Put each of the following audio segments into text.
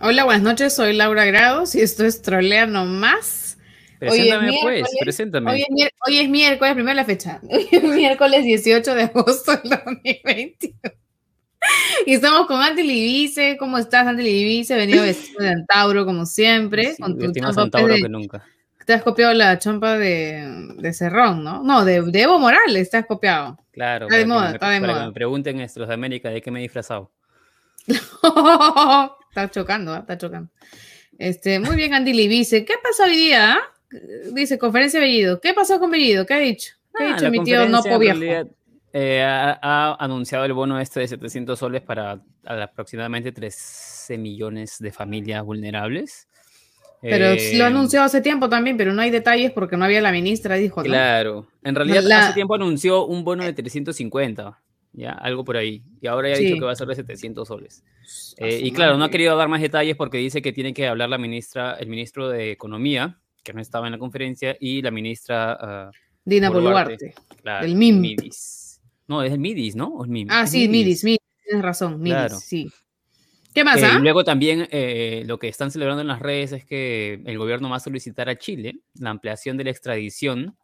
Hola, buenas noches, soy Laura Grados y esto es Trolea Nomás. Preséntame pues, preséntame. Hoy es, hoy es miércoles, primera la fecha. Hoy es miércoles 18 de agosto del 2021. Y estamos con Andy Libice. ¿Cómo estás, Andy Libice? Venido vestido de Antauro, como siempre. con tu más Antauro que nunca. Te has copiado la chompa de, de Cerrón, ¿no? No, de, de, Evo Morales te has copiado. Claro. Está de moda, está de para moda. Que me pregunten estos de América de qué me he disfrazado. está chocando, ¿eh? está chocando. Este, muy bien, Andy Libice. ¿Qué pasó hoy día? Dice, conferencia de Bellido. ¿Qué pasó con Bellido? ¿Qué ha dicho? ¿Qué ha Ah, dicho mi tío no conferencia, en viejo? Eh, ha, ha anunciado el bono este de 700 soles para aproximadamente 13 millones de familias vulnerables. Pero Eh, lo anunció hace tiempo también, pero no hay detalles porque no había la ministra, dijo. ¿no? Claro. En realidad, La- hace tiempo anunció un bono de 350, ¿ya? Algo por ahí. Y ahora ya ha Sí. dicho que va a ser de 700 soles. Eh, y claro, no ha querido dar más detalles porque dice que tiene que hablar la ministra, el ministro de Economía, que no estaba en la conferencia, y la ministra ah, Dina Boluarte. Boluarte. claro, El MIM. Midis. No, es el Midis, ¿no? ¿O el MIM? Ah, sí, Midis, Midis, tienes razón, Midis, Claro. sí. ¿Qué más, Eh, ah? luego también eh, lo que están celebrando en las redes es que el gobierno va a solicitar a Chile la ampliación de la extradición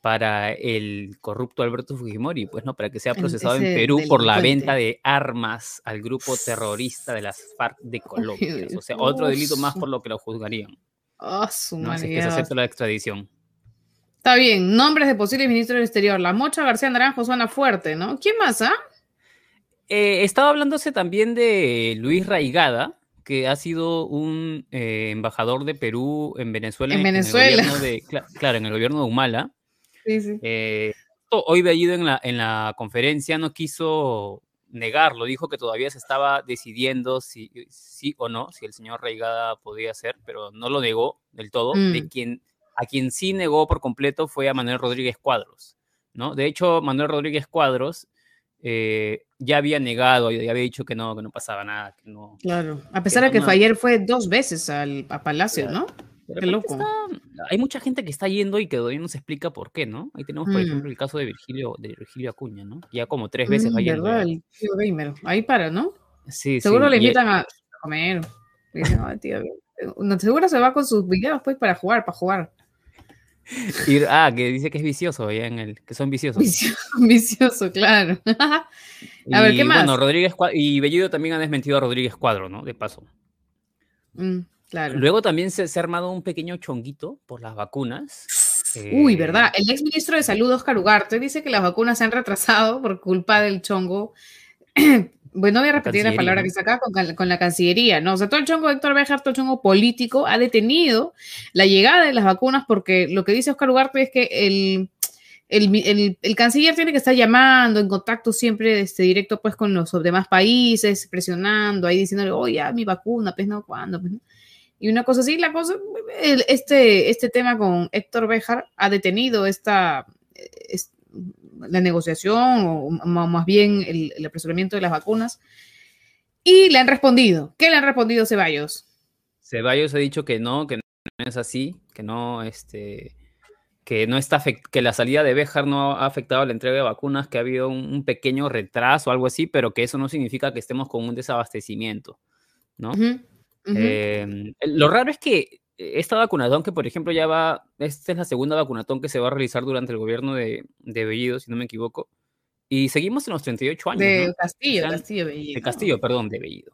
para el corrupto Alberto Fujimori, pues no, para que sea procesado en Perú por la venta de armas al grupo terrorista de las FARC de Colombia. O sea, otro delito más por lo que lo juzgarían. Ah, su ¿no? Si es madre, que se acepta la extradición. Está bien, nombres de posibles ministros del exterior. La Mocha García Naranjo suena fuerte, ¿no? ¿Quién más, ah? Eh, estaba hablándose también de Luis Raigada, que ha sido un eh, embajador de Perú en Venezuela. En el Venezuela. de- claro, en el gobierno de Humala. Sí, sí. Eh, hoy Bellido en la, en la conferencia no quiso negarlo, dijo que todavía se estaba decidiendo si sí o no, si el señor Reigada podía ser, pero no lo negó del todo. De Mm. quien, a quien sí negó por completo fue a Manuel Rodríguez Cuadros. ¿no? De hecho, Manuel Rodríguez Cuadros eh, ya había negado, ya había dicho que no, que no pasaba nada, que no. Claro. A pesar de que no- fue ayer fue dos veces al, a Palacio, Claro. ¿no? Qué loco. está- hay mucha gente que está yendo y que todavía no se explica por qué, ¿no? Ahí tenemos, por Mm. ejemplo, el caso de Virgilio, de Virgilio Acuña, ¿no? Ya como tres veces Mm, va yendo. ¿Verdad? ya. El tío gamer. Ahí para, ¿no? Sí, Seguro sí, le invitan a comer. Le dicen, "Ay, tío, no, seguro se va con sus videos pues para jugar, para jugar. ah, que dice que es vicioso, ya en el, que son viciosos. Vicioso, vicioso, claro. A ver, ¿qué más? Bueno, Rodríguez Cua- y Bellido también ha desmentido a Rodríguez Cuadro, ¿no? De paso. Mm, claro. Luego también se, se ha armado un pequeño chonguito por las vacunas. Uy, Eh, ¿verdad? El ex ministro de Salud, Oscar Ugarte, dice que las vacunas se han retrasado por culpa del chongo. bueno, voy a repetir la palabra ¿no? que saca con, con la Cancillería, ¿no? O sea, todo el chongo de Héctor Béjar, todo el chongo político, ha detenido la llegada de las vacunas porque lo que dice Oscar Ugarte es que el, el, el- el canciller tiene que estar llamando en contacto siempre este, directo pues con los demás países, presionando, ahí diciéndole, oye, ya, mi vacuna, pues no, ¿cuándo? Pues, no? Y una cosa así, la cosa, el- este, este tema con Héctor Béjar ha detenido esta, es- la negociación o más bien el, el apresuramiento de las vacunas y le han respondido. ¿Qué le han respondido Ceballos? Ceballos ha dicho que no, que no es así, que no, este, que no está que la salida de Béjar no ha afectado la entrega de vacunas, que ha habido un, un pequeño retraso o algo así, pero que eso no significa que estemos con un desabastecimiento, ¿no? Eh, lo raro es que esta vacunatón, que por ejemplo ya va, esta es la segunda vacunatón que se va a realizar durante el gobierno de, de Bellido, si no me equivoco, y seguimos en los 38 años, de ¿no? Castillo, Castillo Bellido. De Castillo, perdón, de Bellido.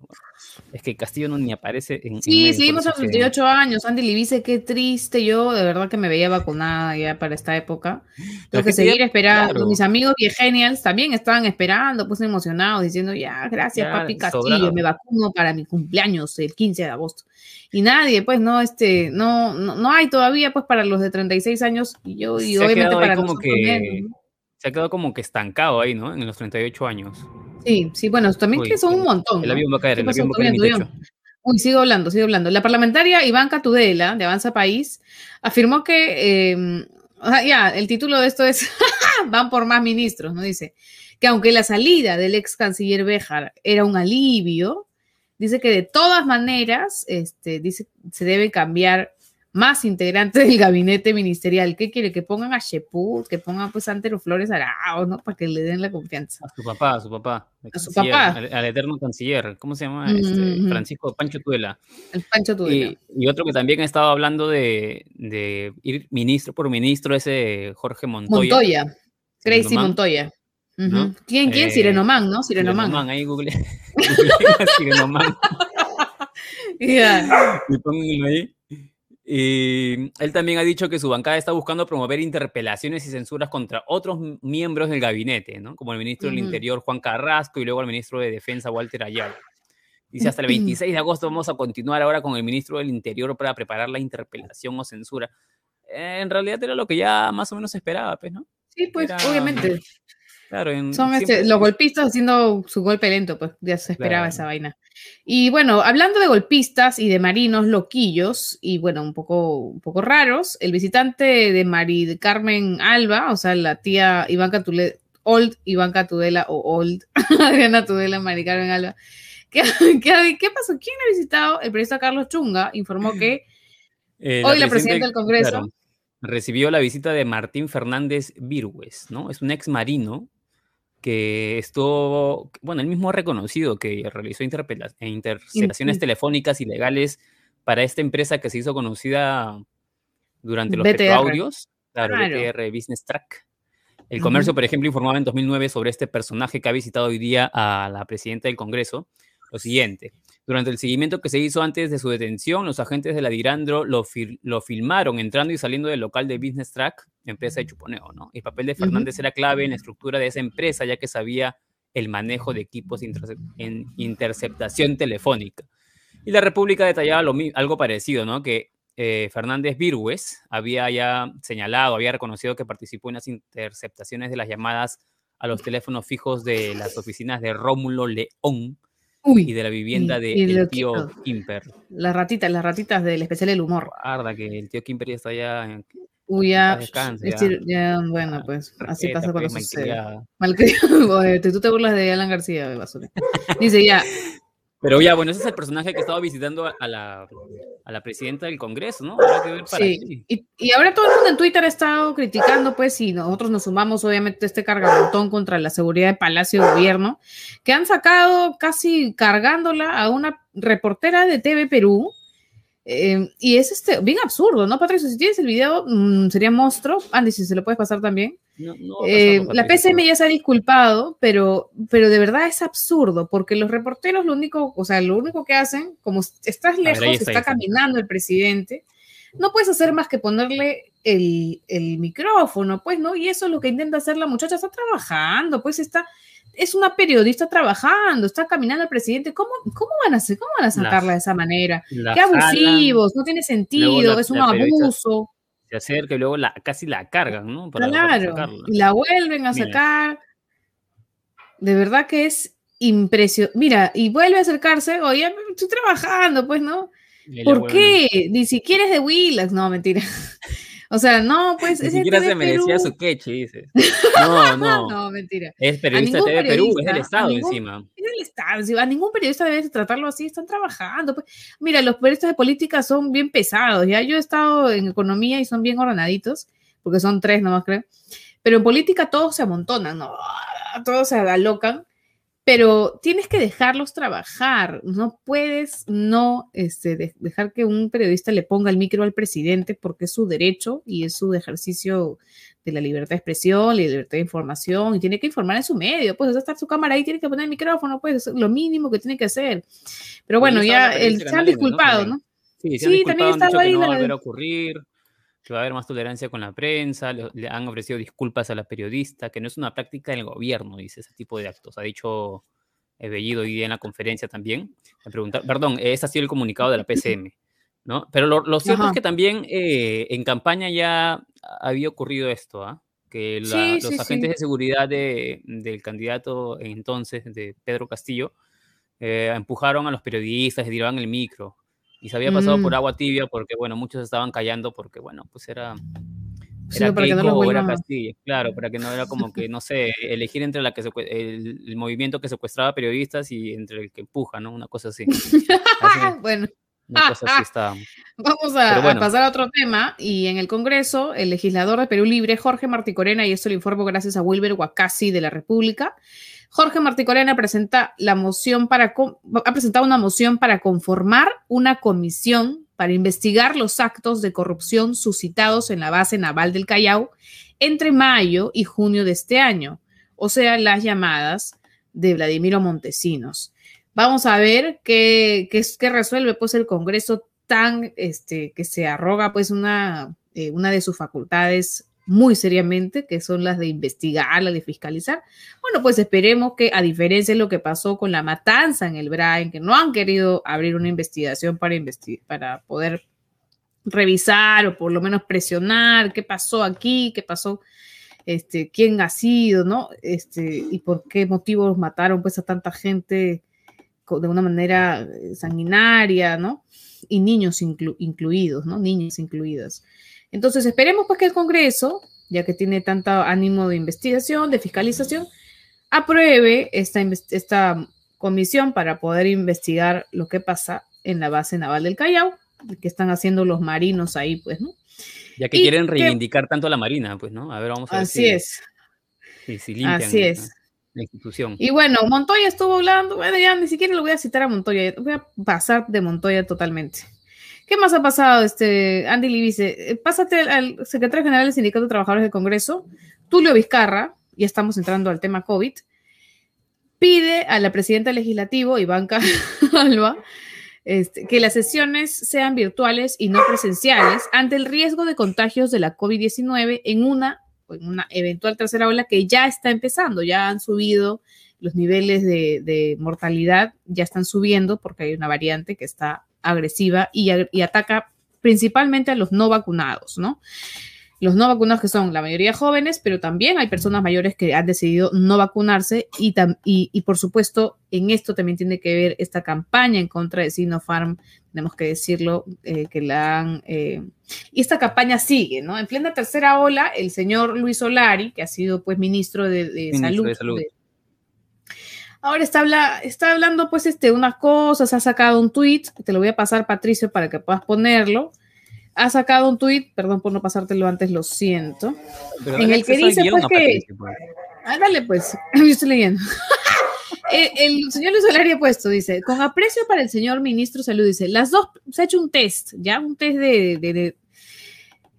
Es que Castillo no ni aparece en... en Sí, medio, seguimos a los que- 38 años. Andy Libice, qué triste. Yo de verdad que me veía vacunada ya para esta época. Tengo que seguir esperando. claro. Mis amigos Viegenials también estaban esperando, pues emocionados, diciendo, ya, gracias, Ya, papi Castillo, sobrado. me vacuno para mi cumpleaños el 15 de agosto. Y nadie, pues, no, este, no, no, no hay todavía, pues, para los de 36 años, y yo, y Se obviamente para como que- menos, ¿no? Se ha quedado como que estancado ahí, ¿no? En los 38 años. Sí, sí, bueno, también Uy, que son un montón. El avión va a caer, ¿Qué el avión va a caer en. Uy, sigo hablando, sigo hablando. La parlamentaria Ivanka Tudela, de Avanza País, afirmó que, eh, o sea, ya, el título de esto es, van por más ministros, ¿no? Dice, que aunque la salida del ex canciller Béjar era un alivio, dice que de todas maneras, este, dice, se debe cambiar más integrantes del gabinete ministerial. ¿Qué quiere? Que pongan a Sheput, que pongan pues a Antero Flores Arao, ¿no? Para que le den la confianza. A su papá, a su papá. A su papá. Al, eterno canciller. ¿Cómo se llama? Este, Francisco Pancho Tuela. El Pancho Tuela. Y, otro que también ha estado hablando de, de, ir ministro por ministro, ese Jorge Montoya. Montoya. Gracie Montoya. ¿Quién? ¿Quién? Eh, Sirenoman, ¿no? Sirenoman. Sirenoman, ahí google. Sirenoman. Ya. Y pónganlo ahí. Y él también ha dicho que su bancada está buscando promover interpelaciones y censuras contra otros miembros del gabinete, ¿no? como el ministro del Interior Juan Carrasco y luego el ministro de Defensa Walter Ayala. Dice, hasta el 26 de agosto vamos a continuar ahora con el ministro del Interior para preparar la interpelación o censura. en realidad era lo que ya más o menos esperaba, pues, ¿no? Sí, pues, obviamente. Claro, Son este, los golpistas haciendo su golpe lento, pues ya se esperaba esa vaina. Y bueno, hablando de golpistas y de marinos loquillos, y bueno, un poco, un poco raros, el visitante de Mari Carmen Alba, o sea, la tía Ivanka Tudela, Old Ivanka Tudela o Old Adriana Tudela, Mari Carmen Alba, ¿Qué, qué, pasó? ¿Quién ha visitado? El periodista Carlos Chunga informó que eh, hoy la presidenta, del Congreso recibió la visita de Martín Fernández Virgües, ¿no? Es un ex marino que estuvo, bueno, él mismo ha reconocido que realizó interceptaciones telefónicas ilegales para esta empresa que se hizo conocida durante los audios, claro, BTR Business Track. El comercio, por ejemplo, informaba en 2009 sobre este personaje que ha visitado hoy día a la presidenta del Congreso lo siguiente. Durante el seguimiento que se hizo antes de su detención, los agentes de la Dirandro lo, lo filmaron entrando y saliendo del local de Business Track, empresa de chuponeo, ¿no? El papel de Fernández era clave en la estructura de esa empresa, ya que sabía el manejo de equipos en interceptación telefónica. Y la República detallaba lo, algo parecido, ¿no? Que eh, Fernández Virgües había ya señalado, había reconocido que participó en las interceptaciones de las llamadas a los teléfonos fijos de las oficinas de Rómulo León, y de la vivienda de tío Kimper. Las ratitas, las ratitas del especial del humor. Arda, que el tío Kimper ya está ya. Uy, ya, ya, bueno, pues así pasa cuando pues, sucede. Malcriado. tú te burlas de Alan García, basura. Dice ya, pero ya, bueno, ese es el personaje que estaba visitando a la, a la presidenta del Congreso, ¿no? sí, y, y, ahora todo el mundo en Twitter ha estado criticando, pues, y nosotros nos sumamos, obviamente, este cargamontón contra la seguridad de Palacio de Gobierno, que han sacado casi cargándola a una reportera de TV Perú, eh, y es este, bien absurdo, ¿no, Patricio? Si tienes el video, mm, sería monstruo. Andy, si se lo puedes pasar también. Eh, la PCM ya se ha disculpado, pero, pero de verdad es absurdo, porque los reporteros lo único, o sea, lo único que hacen, como estás lejos, está, caminando el presidente, no puedes hacer más que ponerle el, el, micrófono, pues, ¿no? Y eso es lo que intenta hacer la muchacha, está trabajando, pues está, es una periodista trabajando, está caminando el presidente, ¿cómo, cómo van a hacer, cómo van a sacarla de esa manera? Qué abusivos, no tiene sentido, es un abuso. Se acerca y luego la, casi la cargan, ¿no? claro, y la vuelven a sacar. De verdad que es impresionante. Mira, y vuelve a acercarse, oye, estoy trabajando, pues, ¿no? ¿Por qué? Ni siquiera es de Willax, no, mentira. O sea, no, pues. Ni siquiera se merecía su queche, dices. No, no. no, mentira. Es periodista de TV Perú, es del Estado encima. Es del Estado. A ningún periodista debe tratarlo así, están trabajando. Pues. Mira, los periodistas de política son bien pesados. Ya yo he estado en economía y son bien ordenaditos, porque son tres nomás, creo. Pero en política todos se amontonan, ¿no? Todos se alocan pero tienes que dejarlos trabajar. No puedes no este, dejar que un periodista le ponga el micro al presidente porque es su derecho y es su ejercicio de la libertad de expresión, la libertad de información y tiene que informar en su medio. Pues está su cámara ahí, tiene que poner el micrófono, pues es lo mínimo que tiene que hacer. Pero bueno, ya el, se han disculpado, ¿no? Sí, sí también está ahí. no va a volver a ocurrir que va a haber más tolerancia con la prensa, le, han ofrecido disculpas a la periodista, que no es una práctica del gobierno, dice ese tipo de actos. Ha dicho Bellido hoy día en la conferencia también. Me pregunta, perdón, ese ha sido el comunicado de la PCM, ¿no? Pero lo, cierto es que también eh, en campaña ya había ocurrido esto, ¿ah? Que los agentes de seguridad del candidato entonces, de Pedro Castillo, eh, empujaron a los periodistas, y tiraban el micro y se había pasado por mm. agua tibia porque, bueno, muchos estaban callando porque, bueno, pues era, era para que no lo era Castillo, claro, para que no era como que, no sé, elegir entre la que el, movimiento que secuestraba periodistas y entre el que empuja, ¿no? Una cosa así. bueno. Vamos a, pasar a otro tema. Y en el Congreso, el legislador de Perú Libre, Jorge Marticorena, y esto lo informo gracias a Wilber Huacasi de la República, Jorge Marticorena presenta la moción para ha presentado una moción para conformar una comisión para investigar los actos de corrupción suscitados en la base naval del Callao entre mayo y junio de este año, o sea, las llamadas de Vladimiro Montesinos. Vamos a ver qué, qué, resuelve pues el Congreso tan, este, que se arroga pues una, eh, una de sus facultades muy seriamente, que son las de investigar, las de fiscalizar. Bueno, pues esperemos que, a diferencia de lo que pasó con la matanza en el Brain, que no han querido abrir una investigación para, para poder revisar o por lo menos presionar qué pasó aquí, qué pasó, este, quién ha sido, ¿no? Este, y por qué motivos mataron pues a tanta gente de una manera eh, sanguinaria, ¿no? Y niños incluidos, ¿no? Niños incluidas. Entonces, esperemos pues que el Congreso, ya que tiene tanto ánimo de investigación, de fiscalización, apruebe esta, esta comisión para poder investigar lo que pasa en la base naval del Callao, que están haciendo los marinos ahí, pues, ¿no? Ya que quieren reivindicar tanto a la Marina, pues, ¿no? A ver, vamos a ver Así es. Si, así es. La institución. Y bueno, Montoya estuvo hablando, bueno, ya ni siquiera lo voy a citar a Montoya, voy a pasar de Montoya totalmente. ¿Qué más ha pasado, este, Andy Libice? Eh, pásate al secretario general del Sindicato de Trabajadores del Congreso, Tulio Vizcarra, ya estamos entrando al tema COVID, pide a la presidenta legislativo, Ivanka Alba, este, que las sesiones sean virtuales y no presenciales ante el riesgo de contagios de la COVID-19 en una, en una eventual tercera ola que ya está empezando, ya han subido los niveles de, de mortalidad, ya están subiendo porque hay una variante que está agresiva y, ataca principalmente a los no vacunados, ¿no? Los no vacunados que son la mayoría jóvenes, pero también hay personas mayores que han decidido no vacunarse y, y, por supuesto en esto también tiene que ver esta campaña en contra de Sinopharm, tenemos que decirlo, eh, que la han... Eh, y esta campaña sigue, ¿no? En plena tercera ola, el señor Luis Solari, que ha sido pues ministro de, salud, Ahora está, habla, está hablando pues este, unas cosas, ha sacado un tweet, te lo voy a pasar Patricio para que puedas ponerlo. Ha sacado un tweet, perdón por no pasártelo antes, lo siento, en el que dice pues que... Pues. Ah, dale pues, yo estoy leyendo. Eh, el, señor Luis Solari ha puesto, dice, con aprecio para el señor ministro Salud, dice, las dos, se ha hecho un test, ya, un test de,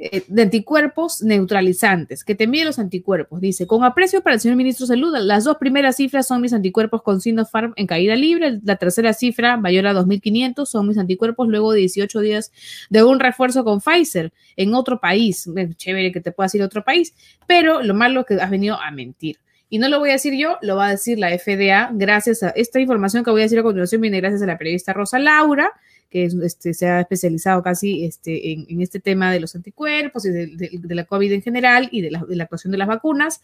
eh, de anticuerpos neutralizantes, que te mide los anticuerpos. Dice, con aprecio para el señor ministro de Salud, las dos primeras cifras son mis anticuerpos con Sinopharm en caída libre, la tercera cifra, mayor a 2.500, son mis anticuerpos luego de 18 días de un refuerzo con Pfizer en otro país. Chévere que te puedas ir a otro país, pero lo malo es que has venido a mentir. Y no lo voy a decir yo, lo va a decir la FDA, gracias a esta información que voy a decir a continuación, viene gracias a la periodista Rosa Laura, que este, se ha especializado casi este, en, este tema de los anticuerpos y de, la COVID en general y de la, actuación de las vacunas.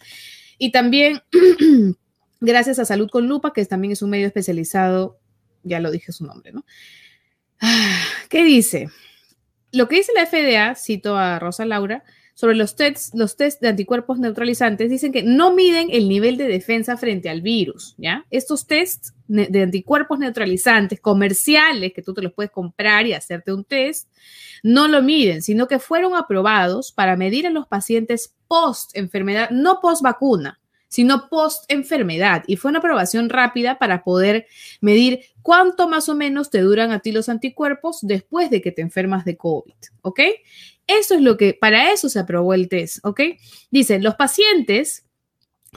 Y también gracias a Salud con Lupa, que también es un medio especializado, ya lo dije su nombre, ¿no? ¿Qué dice? Lo que dice la FDA, cito a Rosa Laura, sobre los tests, los test de anticuerpos neutralizantes dicen que no miden el nivel de defensa frente al virus, ¿ya? Estos tests de anticuerpos neutralizantes comerciales que tú te los puedes comprar y hacerte un test, no lo miden, sino que fueron aprobados para medir a los pacientes post enfermedad, no post vacuna, sino post enfermedad. Y fue una aprobación rápida para poder medir cuánto más o menos te duran a ti los anticuerpos después de que te enfermas de COVID, ¿ok? Eso es lo que, para eso se aprobó el test, ¿ok? Dicen, los pacientes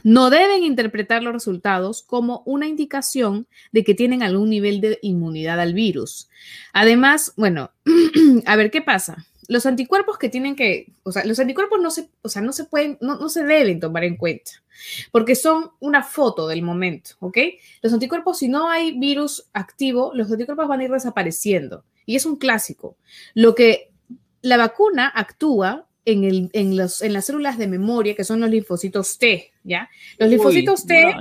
no deben interpretar los resultados como una indicación de que tienen algún nivel de inmunidad al virus. Además, bueno, a ver qué pasa. Los anticuerpos que tienen que, o sea, los anticuerpos no se, o sea, no se pueden, no, no se deben tomar en cuenta porque son una foto del momento, ¿ok? Los anticuerpos, si no hay virus activo, los anticuerpos van a ir desapareciendo y es un clásico. Lo que la vacuna actúa en, el, en, los, en las células de memoria, que son los linfocitos T, ¿ya? Los linfocitos T.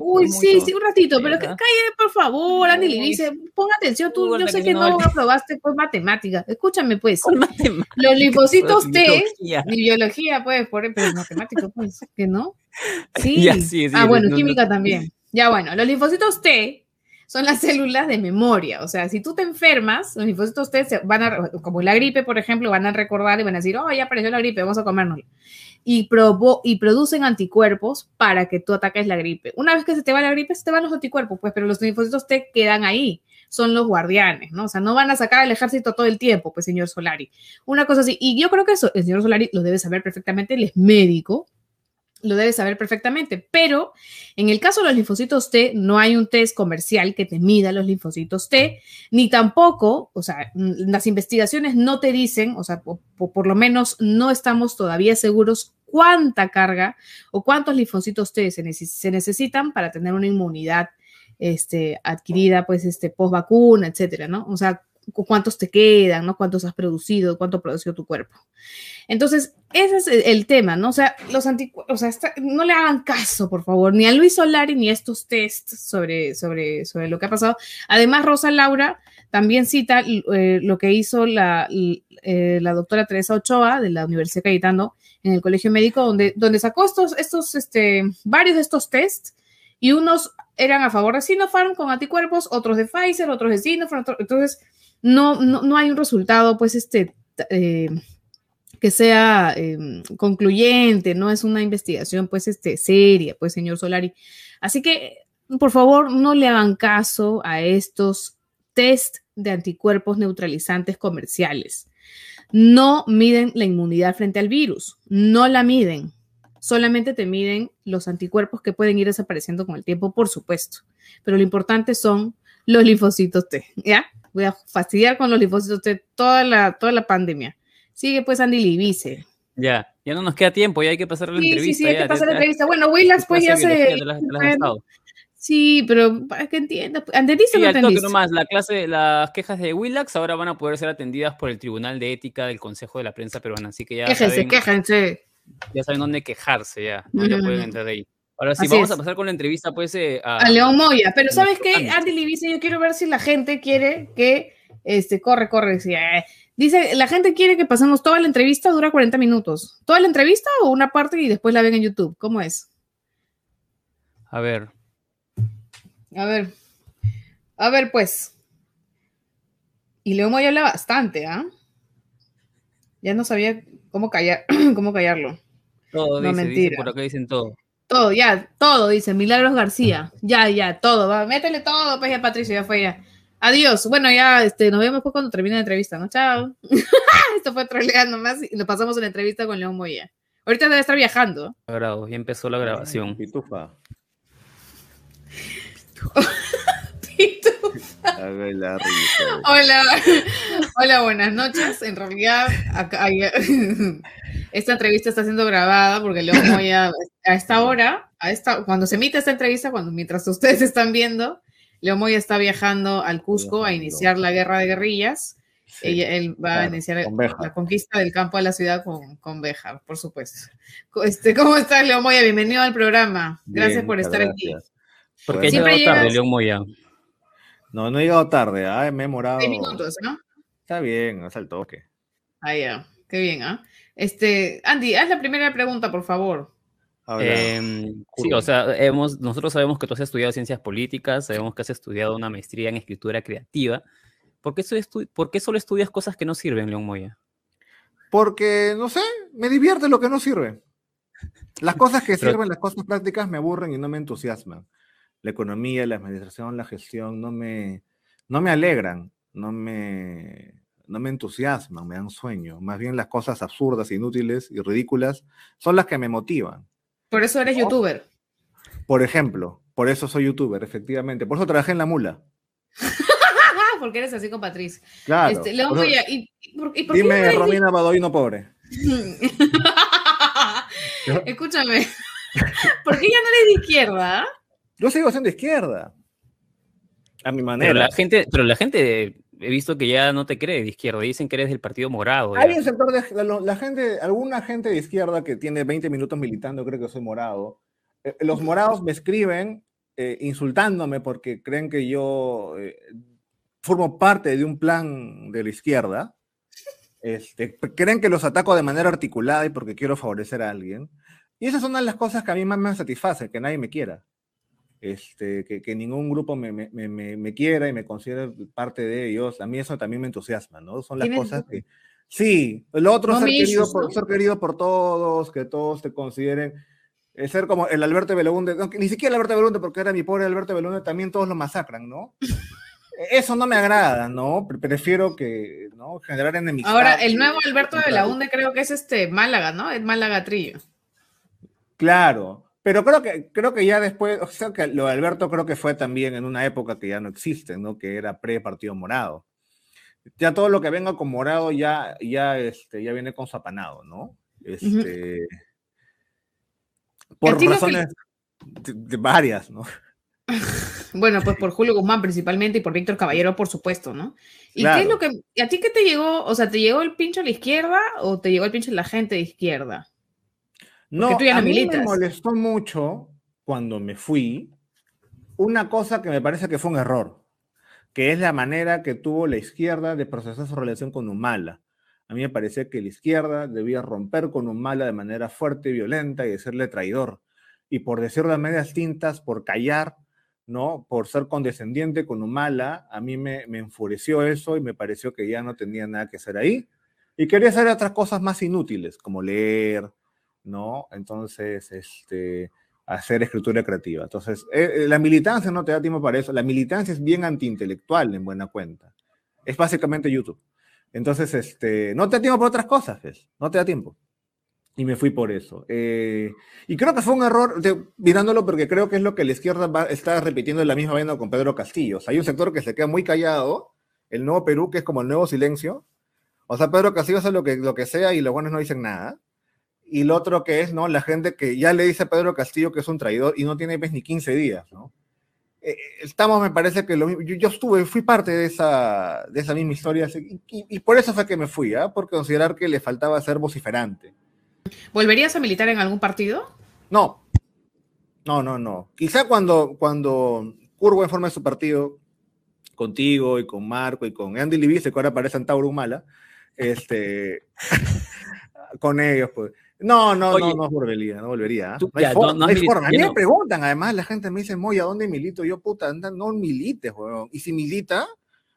uy, sí, sí, un ratito, pero que calle, por favor, Andy dice, ponga atención, tú, yo sé que no aprobaste por matemática. Escúchame, pues. Los linfocitos T, mi biología, pues, por, pero matemático, pues, que no. Sí. ah, bueno, química también. Ya, bueno, los linfocitos T son las células de memoria. O sea, si tú te enfermas, los linfocitos T van a, como la gripe, por ejemplo, van a recordar y van a decir, oh, ya apareció la gripe, vamos a comérnoslo. Y, y producen anticuerpos para que tú ataques la gripe. Una vez que se te va la gripe, se te van los anticuerpos, pues, pero los linfocitos T quedan ahí. Son los guardianes, ¿no? O sea, no van a sacar al ejército todo el tiempo, pues, señor Solari. Una cosa así. Y yo creo que eso, el señor Solari lo debe saber perfectamente, él es médico, lo debes saber perfectamente, pero en el caso de los linfocitos T, no hay un test comercial que te mida los linfocitos T, ni tampoco, o sea, las investigaciones no te dicen, o sea, por, lo menos no estamos todavía seguros cuánta carga o cuántos linfocitos T se, necesitan para tener una inmunidad este, adquirida, pues, este, post vacuna, etcétera, ¿no? O sea, cuántos te quedan, ¿no? Cuántos has producido, cuánto producido tu cuerpo. Entonces, ese es el tema, ¿no? O sea, los anticuerpos, o sea, no le hagan caso, por favor, ni a Luis Solari ni a estos tests sobre, sobre, sobre lo que ha pasado. Además, Rosa Laura también cita eh, lo que hizo la, eh, la doctora Teresa Ochoa de la Universidad Cayetano en el Colegio Médico, donde, donde sacó estos, estos, este, varios de estos tests y unos eran a favor de Sinopharm con anticuerpos, otros de Pfizer, otros de Sinopharm, entonces no, no, hay un resultado, pues, este, eh, que sea em, concluyente, no es una investigación, pues, este, seria, pues, señor Solari. Así que, por favor, no le hagan caso a estos test de anticuerpos neutralizantes comerciales. No miden la inmunidad frente al virus, no la miden. Solamente te miden los anticuerpos que pueden ir desapareciendo con el tiempo, por supuesto. Pero lo importante son los linfocitos T, ¿ya? Voy a fastidiar con los linfocitos de toda la, toda la pandemia. Sigue pues Andy Libice. Ya, ya no nos queda tiempo, ya hay que pasar la entrevista. Sí, sí, hay que pasar la entrevista. Bueno, Willax pues ya se... Sí, pero para que entienda. ¿Entendiste sí, no nomás, la clase, las quejas de Willax ahora van a poder ser atendidas por el Tribunal de Ética del Consejo de la Prensa Peruana, así que ya Quéjense, saben, quéjense. Ya saben dónde quejarse, ya, ya pueden entrar ahí. Ahora sí, vamos a pasar con la entrevista, pues. Eh, a, León Moya. Pero ¿sabes qué, Andy Libice? Yo quiero ver si la gente quiere que. Este, corre, corre. Eh, dice, la gente quiere que pasemos toda la entrevista, dura 40 minutos. ¿Toda la entrevista o una parte y después la ven en YouTube? ¿Cómo es? A ver. A ver. A ver, pues. Y León Moya habla bastante, ¿ah? Ya no sabía cómo, callar, cómo callarlo. Todo no, mentira. por acá dicen todo. Todo, ya, todo, dice Milagros García. Ya, ya, todo, va, métele todo, pues ya Patricio, ya fue ya. Adiós. Bueno, ya este, nos vemos pues cuando termine la entrevista, ¿no? Chao. Esto fue troleando más y lo pasamos en la entrevista con León Moya. Ahorita debe estar viajando. Grado, ya empezó la grabación. Pitufa. Pitufa. Hola, hola, buenas noches. En realidad, acá, esta entrevista está siendo grabada porque León Moya, a esta hora, a esta, cuando se emite esta entrevista, cuando mientras ustedes están viendo, León Moya está viajando al Cusco a iniciar la guerra de guerrillas. él va a iniciar la conquista del campo de la ciudad con, con Béjar, por supuesto. Este, ¿Cómo estás, León Moya? Bienvenido al programa. Gracias por estar aquí. ¿Por qué ha llegado tarde, León Moya? No, no he llegado tarde, ¿ah? me he morado. Seis minutos, ¿no? Está bien, hasta el toque. Ah, ya, qué bien, ¿ah? Este, Andy, haz la primera pregunta, por favor. Em, sí, o sea, hemos, nosotros sabemos que tú has estudiado ciencias políticas, sabemos que has estudiado una maestría en escritura creativa. ¿Por qué, ¿Por qué solo estudias cosas que no sirven, León Moya? Porque, no sé, me divierte lo que no sirve. Las cosas que sirven, las cosas prácticas me aburren y no me entusiasman. La economía, la administración, la gestión no me, no me alegran, no me, no me entusiasman, me dan sueño. Más bien las cosas absurdas, inútiles y ridículas son las que me motivan. Por eso eres youtuber. Por ejemplo, por eso soy youtuber, efectivamente. Por eso trabajé en la mula. Porque eres así con Patricia. Claro. Este, dime, Romina Badoino pobre. Escúchame. ¿Por qué ya no eres de izquierda? Yo sigo siendo de izquierda. A mi manera. Pero la gente, pero la gente he visto que ya no te crees de izquierda, dicen que eres del Partido Morado. Hay un sector de la, gente, alguna gente de izquierda que tiene 20 minutos militando, creo que soy morado. Eh, los morados me escriben eh, insultándome porque creen que yo eh, formo parte de un plan de la izquierda. Este, creen que los ataco de manera articulada y porque quiero favorecer a alguien. Y esas son las cosas que a mí más me satisface, que nadie me quiera. Este, que, ningún grupo me, me, me, quiera y me considere parte de ellos. A mí eso también me entusiasma, ¿no? Son las cosas que... Sí, lo otro ser, querido por, ser querido por todos, que todos te consideren ser como el Alberto Belunde, ni siquiera el Alberto Belunde, porque era mi pobre Alberto Belunde, también todos lo masacran, ¿no? Eso no me agrada, ¿no? Prefiero que, ¿no? Generar enemistad. Ahora, el nuevo Alberto Belunde creo que es este Málaga, ¿no? Es Málaga Trillo. Claro, pero creo que, creo que ya después, o sea, que lo de Alberto creo que fue también en una época que ya no existe, ¿no? Que era pre-partido morado. Ya todo lo que venga con morado ya, ya, este, ya viene con zapanado, ¿no? Este, Por razones de, varias, ¿no? Bueno, pues por Julio Guzmán principalmente y por Víctor Caballero, por supuesto, ¿no? ¿Y qué es lo que, a ti qué te llegó? O sea, ¿te llegó el pincho a la izquierda o te llegó el pincho a la gente de izquierda? No, a mí me molestó mucho cuando me fui una cosa que me parece que fue un error, que es la manera que tuvo la izquierda de procesar su relación con Humala. A mí me parece que la izquierda debía romper con Humala de manera fuerte y violenta y decirle traidor. Y por decir las medias tintas, por callar, ¿no? Por ser condescendiente con Humala, a mí me, me enfureció eso y me pareció que ya no tenía nada que hacer ahí. Y quería hacer otras cosas más inútiles, como leer, ¿no? Entonces, este, hacer escritura creativa. Entonces, eh, la militancia no te da tiempo para eso. La militancia es bien antiintelectual en buena cuenta. Es básicamente YouTube. Entonces, este, no te da tiempo para otras cosas, ¿ves? No te da tiempo. Y me fui por eso. Eh, y creo que fue un error, mirándolo, porque creo que es lo que la izquierda está repitiendo en la misma vaina con Pedro Castillo. hay un sector que se queda muy callado, el nuevo Perú, que es como el nuevo silencio. O sea, Pedro Castillo hace lo que, lo que sea y los buenos no dicen nada y lo otro que es, ¿no? La gente que ya le dice a Pedro Castillo que es un traidor y no tiene pues, ni 15 días, ¿no? Eh, estamos, me parece que lo, yo, yo, estuve, fui parte de esa, de esa misma historia y, por eso fue que me fui, ¿ah? Por considerar que le faltaba ser vociferante. ¿Volverías a militar en algún partido? No, no, no, no. Quizá cuando, cuando Curvo forma su partido, contigo y con Marco y con Andy Libice, que ahora aparece en Tauro Humala, este, con ellos, pues no, no, no, no volvería, no volvería. no hay, forma, A mí me preguntan, además, la gente me dice, Moy, ¿a dónde milito? Yo, puta, anda, no milites, weón. Y si milita,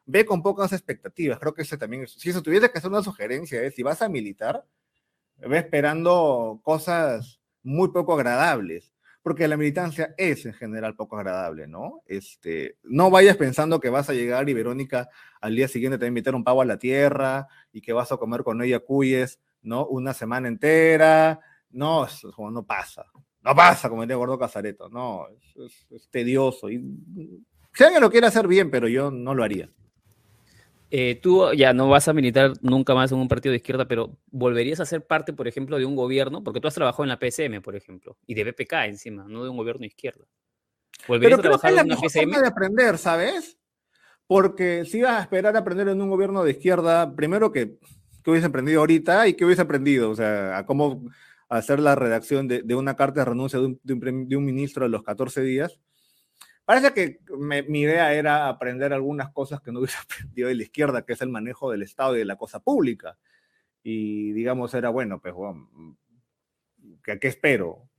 ve con pocas expectativas. Creo que ese también, si eso tuviese que hacer una sugerencia, es, si vas a militar, ve esperando cosas muy poco agradables. Porque la militancia es en general poco agradable, ¿no? Este, no vayas pensando que vas a llegar y Verónica al día siguiente te va a invitar un pavo a la tierra y que vas a comer con ella cuyes ¿no? Una semana entera, no, eso no pasa, no pasa, como diría Gordo Casareto, no, es, tedioso. Y, si alguien lo quiere hacer bien, pero yo no lo haría. Eh, tú ya no vas a militar nunca más en un partido de izquierda, pero ¿volverías a ser parte, por ejemplo, de un gobierno? Porque tú has trabajado en la PSM, por ejemplo, y de BPK encima, no de un gobierno de izquierda. ¿Volverías pero a trabajar en la PSM? de aprender, ¿sabes? Porque si vas a esperar a aprender en un gobierno de izquierda, primero que ¿Qué hubiese aprendido ahorita y qué hubiese aprendido? O sea, a cómo hacer la redacción de, una carta de renuncia de un, ministro a los 14 días. Parece que mi idea era aprender algunas cosas que no hubiese aprendido de la izquierda, que es el manejo del Estado y de la cosa pública. Y digamos, era bueno, pues, ¿qué, ¿qué espero?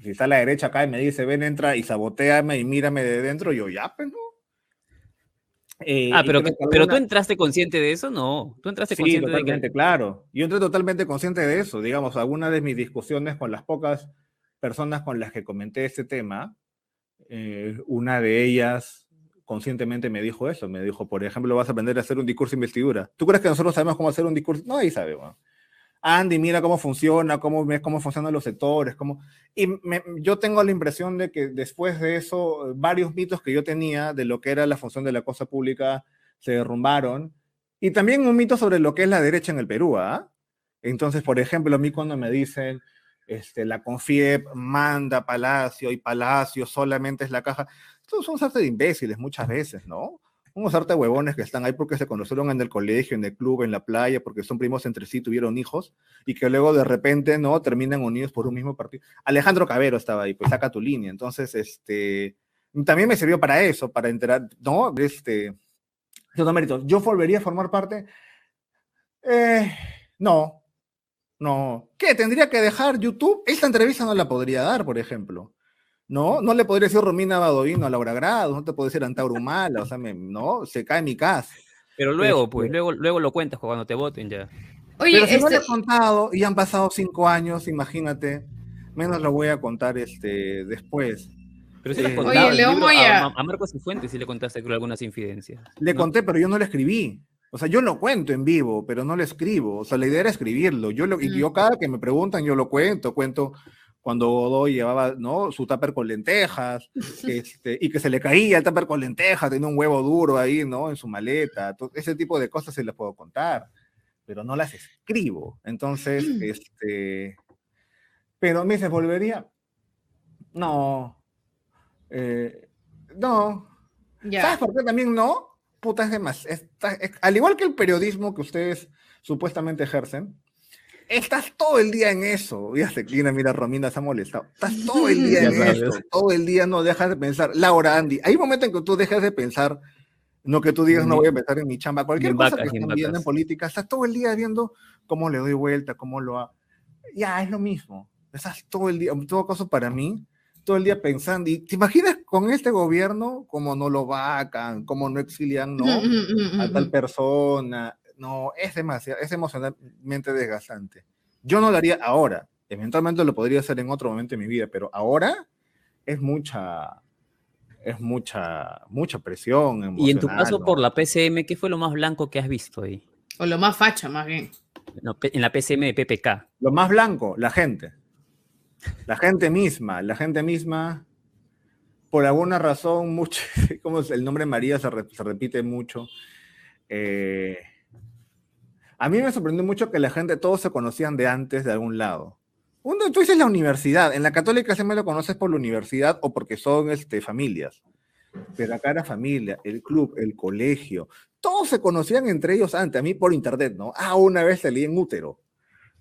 Si está la derecha acá y me dice, ven, entra y saboteame y mírame de dentro, yo ya, pues no. Eh, ah, pero, pero tú entraste consciente de eso, no. Tú entraste consciente totalmente, claro. Yo entré totalmente consciente de eso. Digamos, algunas de mis discusiones con las pocas personas con las que comenté este tema, eh, una de ellas conscientemente me dijo eso. Me dijo, por ejemplo, vas a aprender a hacer un discurso de investidura. ¿Tú crees que nosotros sabemos cómo hacer un discurso? No, ahí sabemos. Andy, mira cómo funciona, cómo ves cómo funcionan los sectores, cómo... Y yo tengo la impresión de que después de eso, varios mitos que yo tenía de lo que era la función de la cosa pública se derrumbaron. Y también un mito sobre lo que es la derecha en el Perú, ¿ah? Entonces, por ejemplo, a mí cuando me dicen, este, la CONFIEP manda Palacio y Palacio solamente es la caja, estos son suerte de imbéciles muchas veces, ¿no? Unos harta huevones que están ahí porque se conocieron en el colegio, en el club, en la playa, porque son primos entre sí, tuvieron hijos, y que luego de repente, ¿no? Terminan unidos por un mismo partido. Alejandro Cabero estaba ahí, pues saca tu línea. Entonces, este, también me sirvió para eso, para enterar, ¿no? Este, yo no mérito. ¿Yo volvería a formar parte? Eh, no, no. ¿Qué? ¿Tendría que dejar YouTube? Esta entrevista no la podría dar, por ejemplo. ¿No? No le podría decir Romina Badovino a Laura Grado, no te puede decir Antauro Mala, o sea, no, se cae mi casa. Pero luego, pues, este luego, luego lo cuentas cuando te voten ya. Oye, Pero si no le he este contado y han pasado cinco años, imagínate, menos lo voy a contar este después. Pero si le eh, Oye, León a, a, Marcos Cifuentes si le contaste algunas infidencias. Le conté, pero yo no le escribí. O sea, yo lo cuento en vivo, pero no lo escribo. O sea, la idea era escribirlo. Yo lo, y yo cada que me preguntan, yo lo cuento, cuento cuando Godoy llevaba ¿no? su tupper con lentejas, este, y que se le caía el tupper con lentejas, tenía un huevo duro ahí, ¿no? En su maleta, ese tipo de cosas se las puedo contar, pero no las escribo. Entonces, este, pero me dice, ¿volvería? No, eh, no. ¿Sabes por qué también no? Puta, es demás. al igual que el periodismo que ustedes supuestamente ejercen, estás todo el día en eso. Se clina, mira, Romina se ha molestado. Estás todo el día en eso. Todo el día no dejas de pensar. Laura, Andy, hay momentos en que tú dejas de pensar, no que tú digas, no voy a pensar en mi chamba, cualquier cosa que estén viendo en política, estás todo el día viendo cómo le doy vuelta, cómo lo ha... Ya, es lo mismo. Estás todo el día, en todo caso para mí, todo el día pensando. ¿Y te imaginas con este gobierno cómo no lo vacan, cómo no exilian, no? A tal persona no, es demasiado, es emocionalmente desgastante. Yo no lo haría ahora, eventualmente lo podría hacer en otro momento de mi vida, pero ahora es mucha, es mucha, mucha presión. Y en tu caso por la PCM, ¿qué fue lo más blanco que has visto ahí? O lo más facha, más bien. en la PCM de PPK. Lo más blanco, la gente. La gente misma, la gente misma, por alguna razón, mucho, como el nombre María se, se repite mucho. Eh, a mí me sorprendió mucho que la gente, todos se conocían de antes de algún lado. Uno, tú dices la universidad, en la católica se me lo conoces por la universidad o porque son este, familias. Pero acá era familia, el club, el colegio, todos se conocían entre ellos antes, a mí por internet, ¿no? Ah, una vez salí en útero,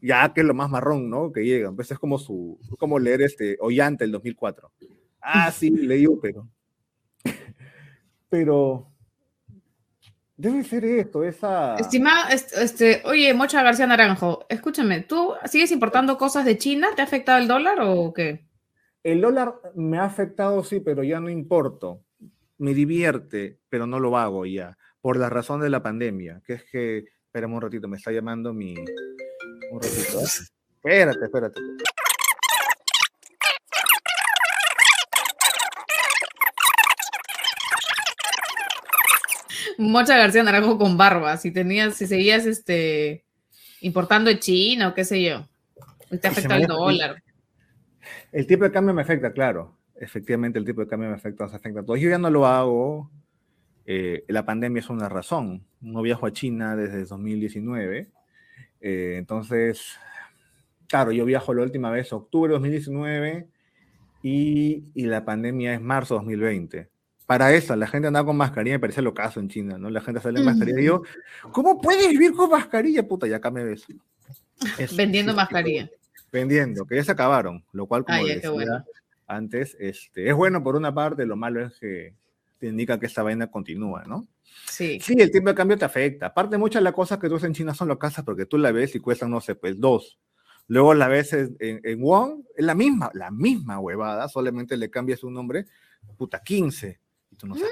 ya que es lo más marrón, ¿no? Que llegan, pues es como su, como leer este Ollante el 2004. Ah, sí, leí útero. Pero Debe ser esto, esa. Estimado, este, oye, Mocha García Naranjo, escúchame, ¿tú sigues importando cosas de China? ¿Te ha afectado el dólar o qué? El dólar me ha afectado, sí, pero ya no importo. Me divierte, pero no lo hago ya, por la razón de la pandemia, que es que, espérame un ratito, me está llamando mi... Un ratito, ¿eh? Espérate, espérate. Mocha García Naranjo con barba. Si tenías, si seguías este importando de China o qué sé yo. Te afecta el dólar. El tipo de cambio me afecta, claro. Efectivamente, el tipo de cambio me afecta, nos afecta a todos. Yo ya no lo hago. Eh, la pandemia es una razón. No viajo a China desde 2019. Eh, entonces, claro, yo viajo la última vez octubre de 2019 y, y la pandemia es marzo de 2020 para eso, la gente andaba con mascarilla, me parece lo caso en China, ¿no? La gente sale en mascarilla y yo, ¿cómo puedes vivir con mascarilla? Puta, ya acá me ves. Vendiendo mascarilla. Vendiendo, que ya se acabaron, lo cual, como decía antes, este, es bueno por una parte, lo malo es que te indica que esta vaina continúa, ¿no? Sí. Sí, el tiempo de cambio te afecta. Aparte, muchas de las cosas que tú ves en China son locas porque tú la ves y cuestan, no sé, pues dos. Luego la ves en, en Wong, es la misma, la misma huevada, solamente le cambias un nombre, puta, 15 tú no sabes.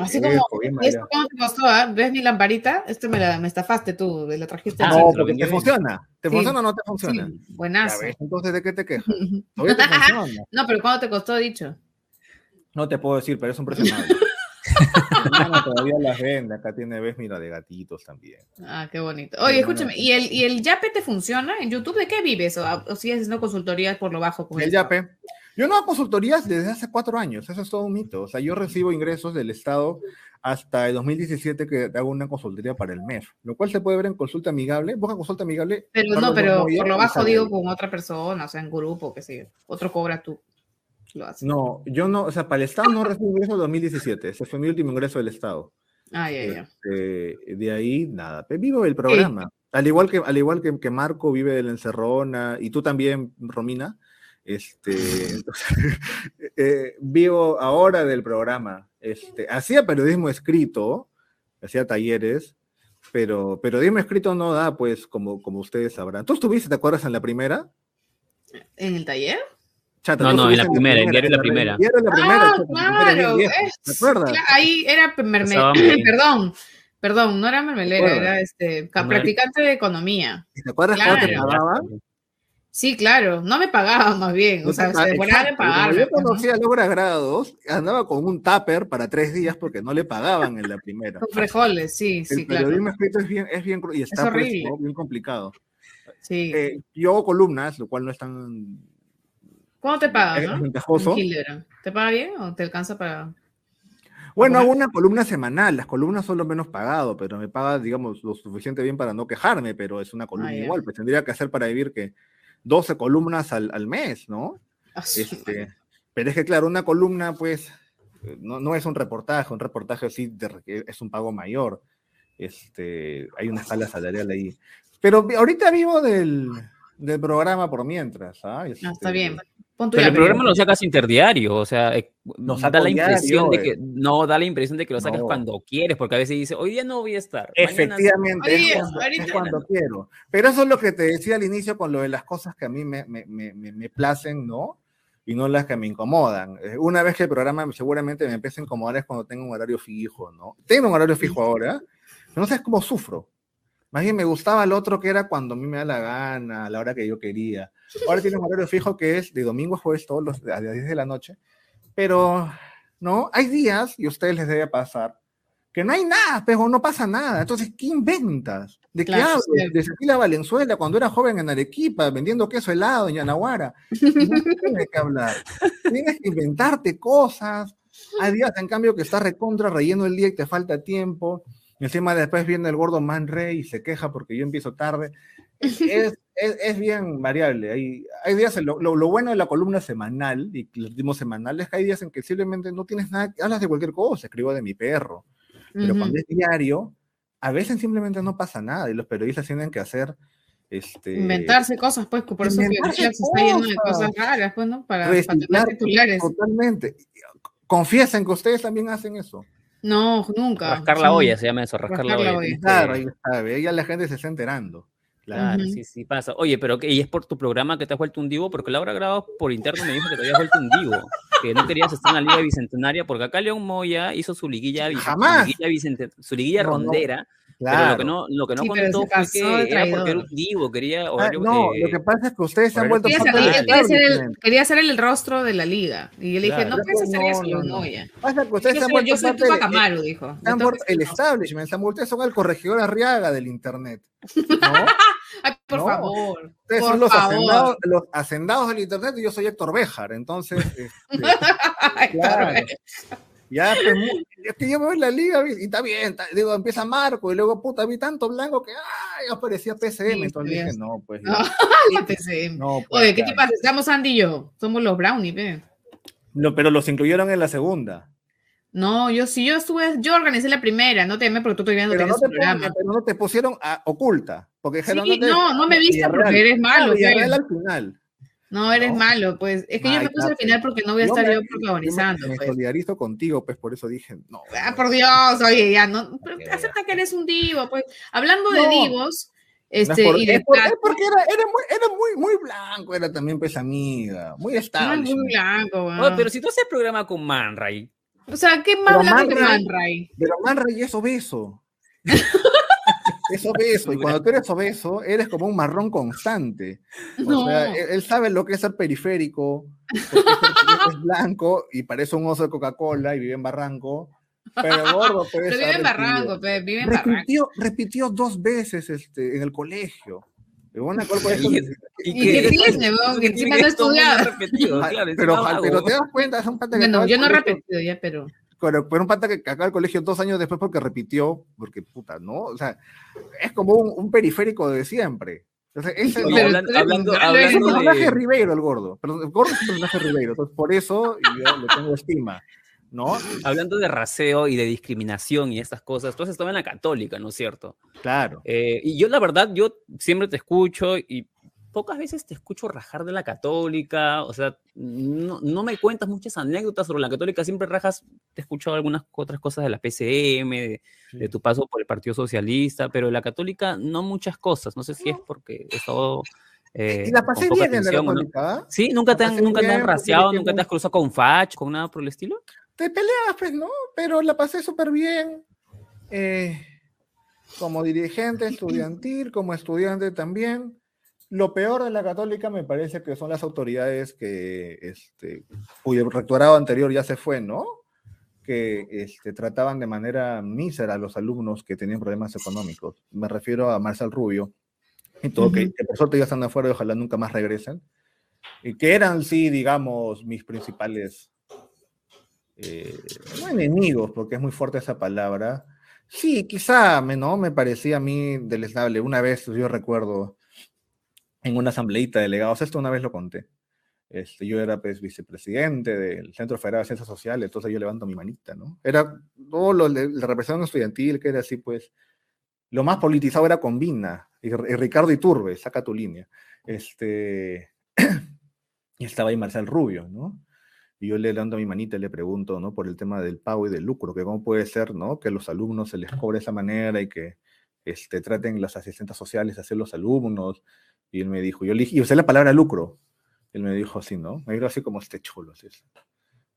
Así como, ¿y esto cómo te costó? ¿Ves mi lamparita? Esto me, la, me estafaste tú, me la trajiste. Ah, no, porque te funciona. ¿Te funciona o no te funciona? Sí, buenazo. Entonces, ¿de qué te quejas? Todavía te funciona. No, pero ¿cuánto te costó dicho? No te puedo decir, pero es un precio todavía las vende. Acá tiene, ves, mira, de gatitos también. Ah, qué bonito. Oye, escúchame, ¿y el, ¿y el Yape te funciona en YouTube? ¿De qué vives? ¿O, o si haciendo consultorías por lo bajo? Con el Yape. Yo no hago consultorías desde hace cuatro años, eso es todo un mito. O sea, yo recibo ingresos del Estado hasta el 2017 que hago una consultoría para el MEF, lo cual se puede ver en consulta amigable. Busca consulta amigable. Pero no, pero por lo bajo digo con otra persona, o sea, en grupo, que sé otro cobra tú. lo. No, yo no, o sea, para el Estado no recibí ingreso en 2017. Ese fue mi último ingreso del Estado. Ah, ya, ya. Este, de ahí, nada. Vivo el programa. Al igual que, al igual que, que Marco vive de la encerrona, y tú también, Romina, este, eh, vivo ahora del programa. Este, hacía periodismo escrito, hacía talleres, pero periodismo escrito no da, pues, como, como ustedes sabrán. ¿Tú estuviste, te acuerdas, en la primera? ¿En el taller? Chata, No, no, en la primera, en diario La Primera. diario La Primera, Ah, claro. ¿Te acuerdas? Ahí era perdón, perdón, no era mermelera, era este practicante de economía. ¿Te acuerdas cómo te pagaban? Sí, claro, no me pagaban más bien, No o sea, se demoraban en pagarme. Yo pues, ¿no? conocía a Laura Grados, andaba con un tupper para tres días porque no le pagaban en la primera. Con frijoles, sí, El sí, claro. periodismo escrito es bien, es bien, y está horrible. ¿no? bien complicado. Sí. Eh, yo hago columnas, lo cual no es tan ¿Cuándo te pagan, es no? ventajoso. En Hildebrand. ¿Te paga bien o te alcanza para...? Bueno, ¿Cómo hago una columna semanal, las columnas son lo menos pagado, pero me paga, digamos, lo suficiente bien para no quejarme, pero es una columna Ah, ya. igual, pues tendría que hacer para vivir que 12 columnas al, al mes, ¿no? Ah. Este, pero es que, claro, una columna, pues, eh, no, no es un reportaje, un reportaje sí es un pago mayor. Este, hay una escala salarial ahí. Pero ahorita vivo del, del programa por mientras, ¿ah? Ah, está Este, bien. Pero el llave. programa lo sacas interdiario, o sea, eh, Lo da la impresión diario, de que eh. no da la impresión de que lo sacas No. cuando quieres, porque a veces dice, hoy día no voy a estar. mañana sí". Efectivamente, es, cuando, es cuando quiero. Pero eso es lo que te decía al inicio con lo de las cosas que a mí me, me, me, me- me placen, ¿no? Y no las que me incomodan. Eh, Una vez que el programa seguramente me empieza a incomodar es cuando tengo un horario fijo, ¿no? Tengo un horario fijo ahora, pero no sabes cómo sufro. Más bien me gustaba el otro que era cuando a mí me da la gana, a la hora que yo quería. Ahora tiene un horario fijo que es de domingo a jueves todos los a las 10 de la noche. Pero, ¿no? Hay días, y a ustedes les debe pasar, que no hay nada, pero no pasa nada. Entonces, ¿qué inventas? ¿De qué Claro, hablas? De Cecilia Valenzuela cuando era joven en Arequipa, vendiendo queso helado en Yanaguara. No tienes que hablar. Tienes que inventarte cosas. Hay días, en cambio, que estás recontra relleno el día y te falta tiempo. Encima después viene el gordo Man Rey y se queja porque yo empiezo tarde. Es, es, es bien variable. Hay, hay días, en lo, lo, lo bueno de la columna semanal y el ritmo semanal es que hay días en que simplemente no tienes nada, hablas de cualquier cosa, escribo de mi perro. Pero Ujú. cuando es diario, a veces simplemente no pasa nada y los periodistas tienen que hacer este, Inventarse cosas, pues, que por eso que Netflix está lleno de cosas. raras, pues, ¿no? Para, para titulares. totalmente. Confiesen que ustedes también hacen eso. No, nunca. Rascar la Sí. olla se llama eso, rascar, Rascar la la olla. olla. tienes Claro, ahí está, ve, ya la gente se está enterando. Claro, sí, sí pasa. Oye, pero que, y es por tu programa que te has vuelto un divo, porque Laura Grabado por interno me dijo que te habías vuelto un divo, que no querías estar en la Liga Bicentenaria, porque acá León Moya hizo su liguilla, Jamás. Su liguilla, bicenten- su liguilla No, no. rondera, pero Claro. lo que no, lo que no Sí, pero contó fue que era porque era un divo, quería Ah, horario, no, eh, lo que pasa es que ustedes se han vuelto Quería, parte ser, quería- quería ser el, establishment. quería ser el rostro de la liga. Y yo le dije, Claro. no Pero puedes hacer no, eso, no, León. Moya. Pasa que ustedes Yo se han soy, vuelto yo soy Tupac Amaru, dijo. el establishment, se han vuelto- son el corregidor Arriaga del internet. ¿no? Ay, por No. favor. Ustedes por son los favor. hacendados, los hacendados del internet y yo soy Héctor Béjar. Entonces, este, Claro. Ya, pues, es que yo me voy en la liga y está bien, está- digo, empieza Marco y luego, puta, vi tanto blanco que, ay, aparecía PCM. Sí, entonces dije, no, pues, No, la PCM. no, pues, Oye, ¿qué ya. te pasa? Estamos Andy y yo. Somos los Brownie, ve. No, pero los incluyeron en la segunda. No, yo sí, yo estuve, yo organicé la primera, no te porque tú todavía no Pero no, te programa. pero no te pusieron a oculta. Porque Sí, no, no me viste Villarreal. porque eres Ah, malo. Villarreal pe. al final. No, eres No. malo, pues. Es que yo me puse al final porque no voy a Yo estar me- yo protagonizando. Me, me pues. solidarizo contigo, pues por eso dije, no. Ah, por Dios, oye, ya no. pero. Acepta que eres un divo, pues. Hablando de divos, No es este, por- y es de por- es plata, porque era, era muy, era muy, muy blanco, era también pues amiga, muy estable. muy blanco. Oye, pero si tú haces programa con Man Ray, O sea, ¿qué más Pero blanco que Man Ray- Man Ray? Pero Man Ray es obeso. es obeso. Y cuando tú eres obeso, eres como un marrón constante. O No. sea, él, él sabe lo que es ser periférico, porque es, es blanco y parece un oso de Coca-Cola y vive en Barranco. Pero gordo, pues, Pero vive en Barranco, vive en Barranco. repitió, repitió dos veces este, en el colegio. Una cual colegio- ¿Y qué tiene? Que encima no he estudiado. repetido, claro, pero, pero te das cuenta, es un pata que Bueno, yo no he repetido ya, pero. Pero, pero un pata que acaba el colegio dos años después porque repitió, porque puta, ¿no? O sea, es como un, un periférico de siempre. Entonces, ese Oye, hablando, pero- es un personaje de- Ribeiro el gordo. Pero el gordo es un personaje Ribeiro. Entonces, por eso yo le tengo estima. ¿No? hablando de raseo y de discriminación y estas cosas, tú has estado en la católica, ¿no es cierto? Claro. Eh, y yo la verdad, yo siempre te escucho y pocas veces te escucho rajar de la católica, o sea, no, no me cuentas muchas anécdotas sobre la católica, siempre rajas, te he escuchado algunas otras cosas de la PCM, de, de tu paso por el Partido Socialista, pero de la católica no muchas cosas, no sé si es porque he estado... eh, y la pasé bien en la atención o no. católica. ¿ah? Sí, nunca te han, nunca te bien han porque raciado, dije, nunca te has cruzado con Fach, con nada por el estilo. Te peleas, pues, ¿no? Pero la pasé súper bien. eh, como dirigente estudiantil, como estudiante también. Lo peor de la católica me parece que son las autoridades que, este, cuyo rectorado anterior ya se fue, ¿no? Que este, trataban de manera mísera a los alumnos que tenían problemas económicos. Me refiero a Marcel Rubio y todo, que, que por suerte ya están afuera y ojalá nunca más regresen. Y que eran, sí, digamos, mis principales eh, no enemigos, porque es muy fuerte esa palabra. Sí, quizá me, ¿no? me parecía a mí deleznable. Una vez, yo recuerdo, en una asambleíta de delegados, esto una vez lo conté. Este, yo era pues, vicepresidente del Centro Federal de Ciencias Sociales, entonces yo levanto mi manita, ¿no? Era todo lo la represión estudiantil, que era así, pues, lo más politizado era Combina, y, y Ricardo Iturbe, saca tu línea. Este, y estaba ahí Marcel Rubio, ¿no? Y yo le levanto mi manita y le pregunto, ¿no? Por el tema del pago y del lucro, que cómo puede ser, ¿no? Que a los alumnos se les cobre de esa manera y que este, traten las asistentes sociales a ser los alumnos. Y él me dijo, yo le dije, y usé la palabra lucro. Él me dijo así, ¿no? Me dijo así como este chulo. Así es.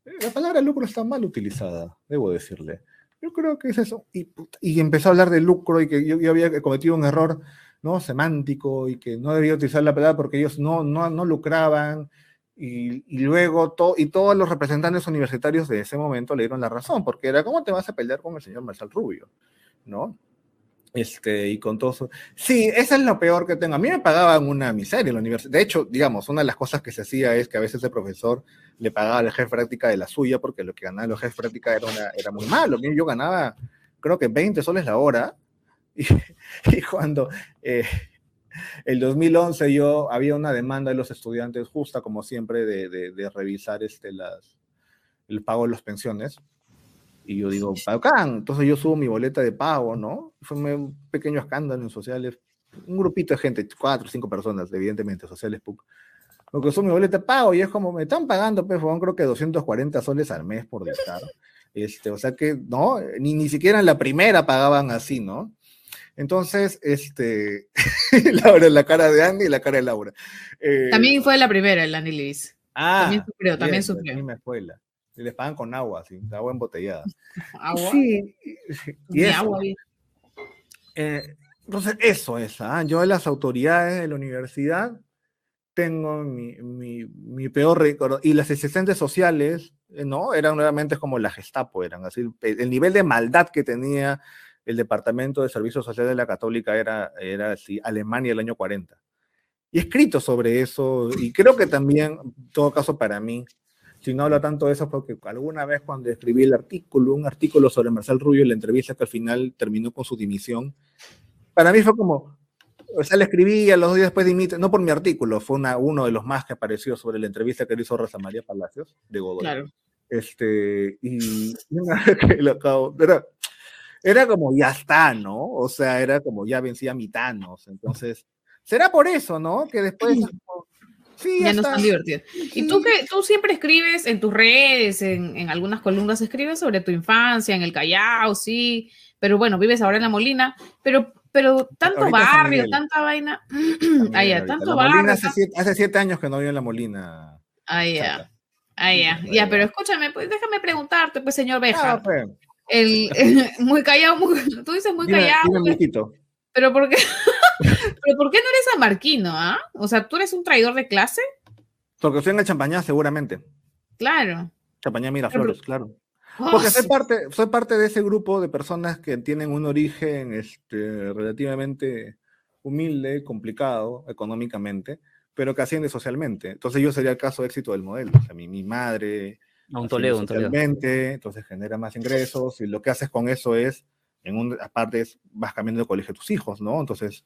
"Eh, La palabra lucro está mal utilizada, debo decirle. Yo creo que es eso. Y, y empezó a hablar de lucro y que yo, yo había cometido un error ¿no? semántico y que no debía utilizar la palabra porque ellos no, no, no lucraban. Y, y luego to, y todos los representantes universitarios de ese momento le dieron la razón, porque era, ¿cómo te vas a pelear con el señor Marcel Rubio? ¿No? Este, y con todo eso. Sí, eso es lo peor que tengo. A mí me pagaban una miseria en la universidad. De hecho, digamos, una de las cosas que se hacía es que a veces el profesor le pagaba al jefe práctica de la suya, porque lo que ganaban los jefes de práctica era, una, era muy malo. Yo ganaba, creo que 20 soles la hora. Y, y cuando eh, el 2011 yo había una demanda de los estudiantes justa, como siempre, de, de, de revisar este, las, el pago de las pensiones. Y yo digo, bacán, entonces yo subo mi boleta de pago, ¿no? Fue un pequeño escándalo en sociales, un grupito de gente, cuatro o cinco personas, evidentemente, sociales PUC. Lo que subo mi boleta de pago y es como, me están pagando, pues, creo que 240 soles al mes por dictar. Este, o sea que, ¿no? Ni, ni siquiera en la primera pagaban así, ¿no? Entonces, este, Laura, la cara de Andy y la cara de Laura. Eh, también fue la primera, el Andy Lewis. Ah, también sufrió, también sufrió. misma escuela. Y les pagan con agua, sí, agua embotellada. ¿Agua? Sí, y eso. agua. Eh, entonces, eso es. ¿ah? Yo de las autoridades de la universidad tengo mi, mi, mi peor récord. Y las asistentes sociales, ¿no? Eran nuevamente como la Gestapo, eran así. El, el nivel de maldad que tenía el Departamento de Servicios Sociales de la Católica era, era así, Alemania el año 40. Y he escrito sobre eso, y creo que también, en todo caso para mí, si no hablo tanto de eso, porque alguna vez cuando escribí el artículo, un artículo sobre Marcel Rubio, la entrevista que al final terminó con su dimisión, para mí fue como, o sea, le escribí a los días después dimite, no por mi artículo, fue una, uno de los más que apareció sobre la entrevista que le hizo Rosa María Palacios, de Godoy. Claro. Este, y una vez que lo acabo, era, era como ya está, ¿no? O sea, era como ya vencía Mitanos, entonces, será por eso, ¿no? Que después... Sí, ya, ya no es tan divertido. Sí. Y tú que tú siempre escribes en tus redes, en, en, algunas columnas escribes sobre tu infancia, en el Callao, sí, pero bueno, vives ahora en La Molina, pero, pero tanto ahorita barrio, tanta vaina. ah, ya, tanto barrio. Hace siete, hace siete, años que no vivo en La Molina. Ah, ya. Ah, ya. Ya, pero escúchame, pues déjame preguntarte, pues, señor Beja. Ah, pues. el, el, muy callado, muy, tú dices muy dime, callado. Dime, pues, pero ¿por qué? ¿Pero por qué no eres amarquino, ah? O sea, ¿tú eres un traidor de clase? Porque estoy en el champañá, seguramente. Claro. Champañá Miraflores, pero... claro. Porque soy parte, soy parte de ese grupo de personas que tienen un origen este, relativamente humilde, complicado económicamente, pero que asciende socialmente. Entonces yo sería el caso de éxito del modelo. O sea, mi, mi madre... A un Toledo, un Toledo. Entonces genera más ingresos y lo que haces con eso es en un, aparte es, vas cambiando de colegio tus hijos, ¿no? Entonces,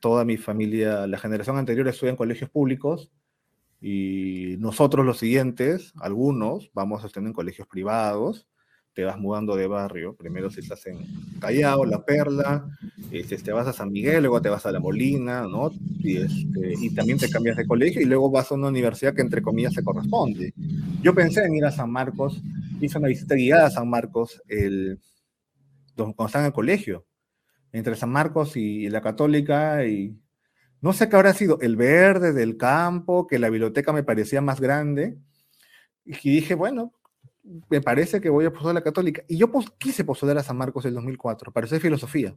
toda mi familia, la generación anterior estudia en colegios públicos y nosotros los siguientes, algunos, vamos a estar en colegios privados, te vas mudando de barrio, primero si estás en Callao, La Perla, este, te vas a San Miguel, luego te vas a La Molina, ¿no? Y, este, y también te cambias de colegio y luego vas a una universidad que entre comillas se corresponde. Yo pensé en ir a San Marcos, hice una visita guiada a San Marcos el, cuando estaba en el colegio, entre San Marcos y, la Católica, y no sé qué habrá sido, el verde del campo, que la biblioteca me parecía más grande, y dije, bueno, me parece que voy a postular a la Católica. Y yo quise postular a San Marcos en 2004, para hacer filosofía.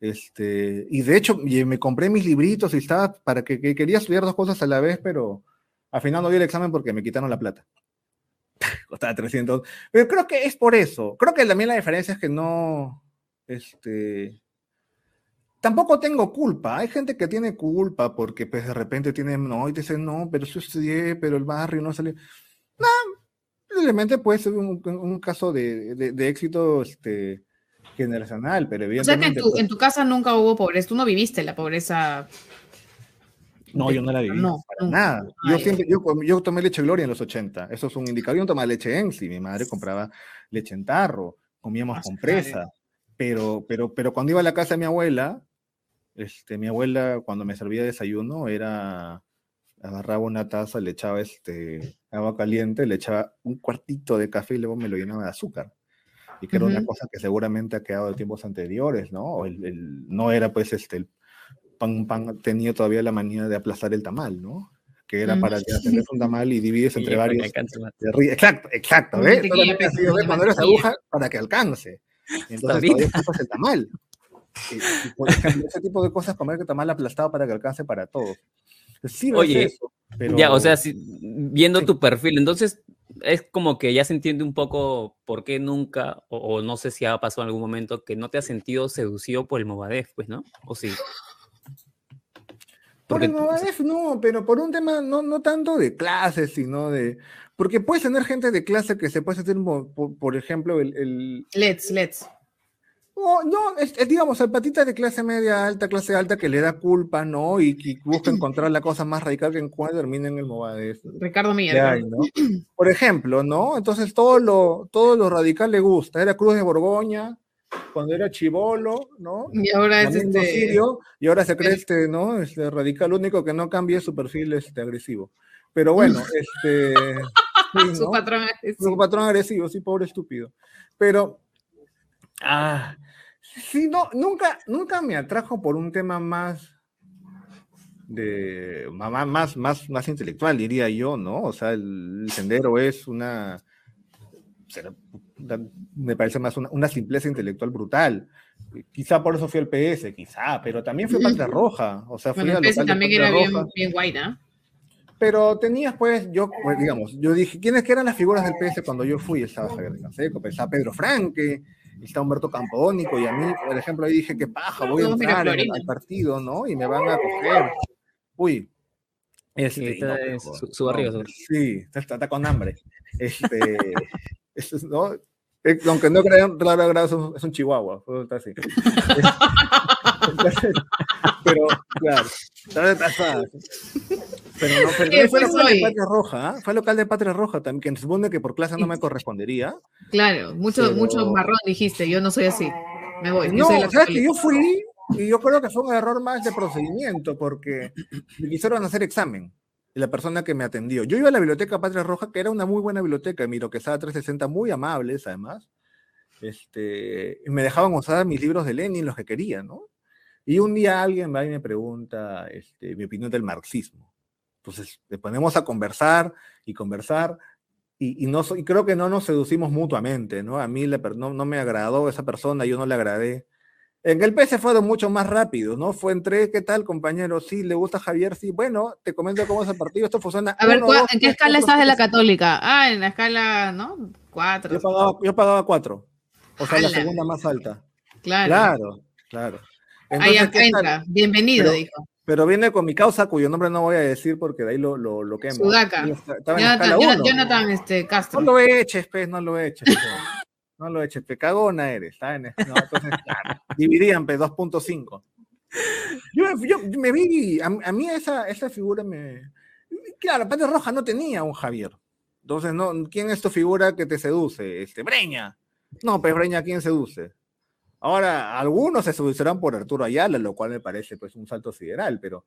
Este, y de hecho, me compré mis libritos y estaba para que, quería estudiar dos cosas a la vez, pero al final no di el examen porque me quitaron la plata. Costaba 300. Pero creo que es por eso. Creo que también la diferencia es que no, este, tampoco tengo culpa. Hay gente que tiene culpa porque pues de repente tiene, no, y dicen, no, pero yo estudié, pero el barrio no salió. No, Simplemente puede ser un, caso de, éxito este, generacional, pero evidentemente... O sea que pues en tu, casa nunca hubo pobreza, tú no viviste la pobreza. No, yo no la viví, no, para nada. Yo, siempre, yo, tomé leche Gloria en los 80, eso es un indicador, yo no tomaba leche en sí, mi madre compraba leche en tarro, comíamos con presa, pero, pero, pero cuando iba a la casa de mi abuela, este, mi abuela cuando me servía desayuno era agarraba una taza, le echaba este, agua caliente, le echaba un cuartito de café y luego me lo llenaba de azúcar. Y que era una cosa que seguramente ha quedado de tiempos anteriores, ¿no? El, no era pues este, el pan, pan tenía todavía la manía de aplastar el tamal, ¿no? Que era para que hacer un tamal y divides entre varios. Exacto, exacto, ¿ves? Cuando eres aguja para que alcance. Entonces todavía el tamal. Y, por ejemplo, ese tipo de cosas, comer el tamal aplastado para que alcance para todos. Sí, Oye, ya, o sea, viendo tu perfil, entonces es como que ya se entiende un poco por qué nunca, o, no sé si ha pasado en algún momento, que no te has sentido seducido por el Movadef, pues, ¿no? ¿O sí? Por el Movadef no, pero por un tema no, no tanto de clases, sino de... Porque puedes tener gente de clase que se puede hacer, por, ejemplo, el, el... Let's, let's. No, no es, digamos, el patita de clase media alta, clase alta, que le da culpa, ¿no? Y, busca encontrar la cosa más radical que encuentra, termina en el Movadez. Ricardo Miguel. ¿no? Por ejemplo, ¿no? Entonces todo lo, todo lo radical le gusta. Era Cruz de Borgoña, cuando era chivolo, ¿no? Y ahora es este... y ahora se cree este, ¿no? Este radical, único que no cambia es su perfil este, agresivo. Pero bueno, este... Su patrón agresivo. Su patrón agresivo, sí, pobre estúpido. Pero... Ah, Sí, no, nunca, nunca me atrajo por un tema más de más, más, más intelectual, diría yo, ¿no? O sea, el, sendero es una, me parece más una, simpleza intelectual brutal. Quizá por eso fui al PS, quizá, pero también fui Patria Roja. O sea, fui a PS también era bien, bien guay, ¿no? Pero tenías, pues, yo, pues, digamos, yo dije, ¿quiénes eran las figuras del PS cuando yo fui? Estaba Javier Canseco, estaba Pedro Franque, está Humberto Campónico, y a mí, por ejemplo, ahí dije, qué paja, voy a entrar en el partido, ¿no? Y me van a coger. Uy. Este, sí, está su, su, barriga. sí, está, con hambre. Este, ¿no? Eh, aunque no crean, claro, es un, es un chihuahua, está así. pero, claro, está Pero no, pero fue local de Patria Roja, ¿eh? fue local de Patria Roja también, que supone que por clase no me correspondería. Claro, mucho, mucho marrón dijiste, yo no soy así, me voy. No, o sea, que yo fui y yo creo que fue un error más de procedimiento, porque me quisieron hacer examen la persona que me atendió. Yo iba a la biblioteca Patria Roja, que era una muy buena biblioteca, miro que estaba 360, muy amables además. Este, me dejaban usar mis libros de Lenin, los que quería, ¿no? Y un día alguien va y me pregunta este, mi opinión del marxismo. Entonces, le ponemos a conversar y conversar, y, no, y creo que no nos seducimos mutuamente, ¿no? A mí le, no, no me agradó esa persona, yo no le agradé. En el PS fue mucho más rápido, ¿no? Fue entre, ¿qué tal, compañero? Sí, le gusta Javier, sí. Bueno, te comento cómo es el partido, esto funciona. A ver, ¿en qué escala estás de la católica? Ah, en la escala, ¿no? Cuatro. Yo pagaba, yo pagaba cuatro. O sea, la segunda más alta. Claro. Claro, claro. Ahí entra. Bienvenido, dijo. Pero viene con mi causa, cuyo nombre no voy a decir porque de ahí lo, lo, lo quemo. Sudaca. Jonathan, Jonathan este, Castro. No lo eches, pez, no lo eches. no lo eches, cagona eres. ¿sabes? No, entonces, claro, dividían, pues, 2.5. Yo, yo me vi, a, a mí esa, esa figura me... Claro, Patria Roja no tenía un Javier. Entonces, no, ¿quién es tu figura que te seduce? Este, Breña. No, pues Breña, ¿quién seduce? Ahora, algunos se seducirán por Arturo Ayala, lo cual me parece pues un salto sideral, pero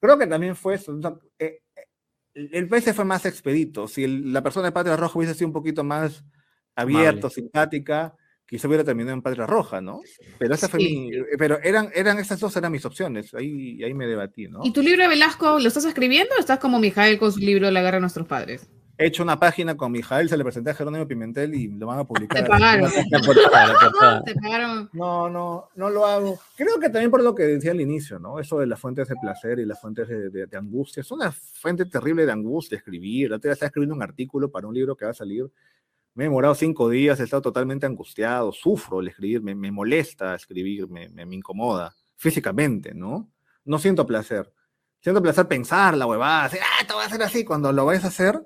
creo que también fue eso. eh, eh, el PS fue más expedito. Si el- la persona de Patria Roja hubiese sido un poquito más abierto, Amable. simpática, quizá hubiera terminado en Patria Roja, ¿no? Pero esa fue Sí. mi, pero eran, eran esas dos eran mis opciones. Ahí, ahí me debatí, ¿no? ¿Y tu libro de Velasco lo estás escribiendo o estás como Mijael con su libro La guerra de nuestros padres? He hecho una página con Mijael, se le presenté a Jerónimo Pimentel y lo van a publicar. Te pagaron. La la. Te pagaron. No, no, no lo hago. Creo que también por lo que decía al inicio, ¿no? Eso de las fuentes de placer y las fuentes de, de- de angustia. Es una fuente terrible de angustia escribir. Otra vez estaba escribiendo un artículo para un libro que va a salir. Me he demorado cinco días, he estado totalmente angustiado, sufro al escribir, me, me molesta escribir, me, me, me incomoda físicamente, ¿no? No siento placer. Siento placer pensar la huevada, así, ah, te voy a hacer así. Cuando lo vayas a hacer,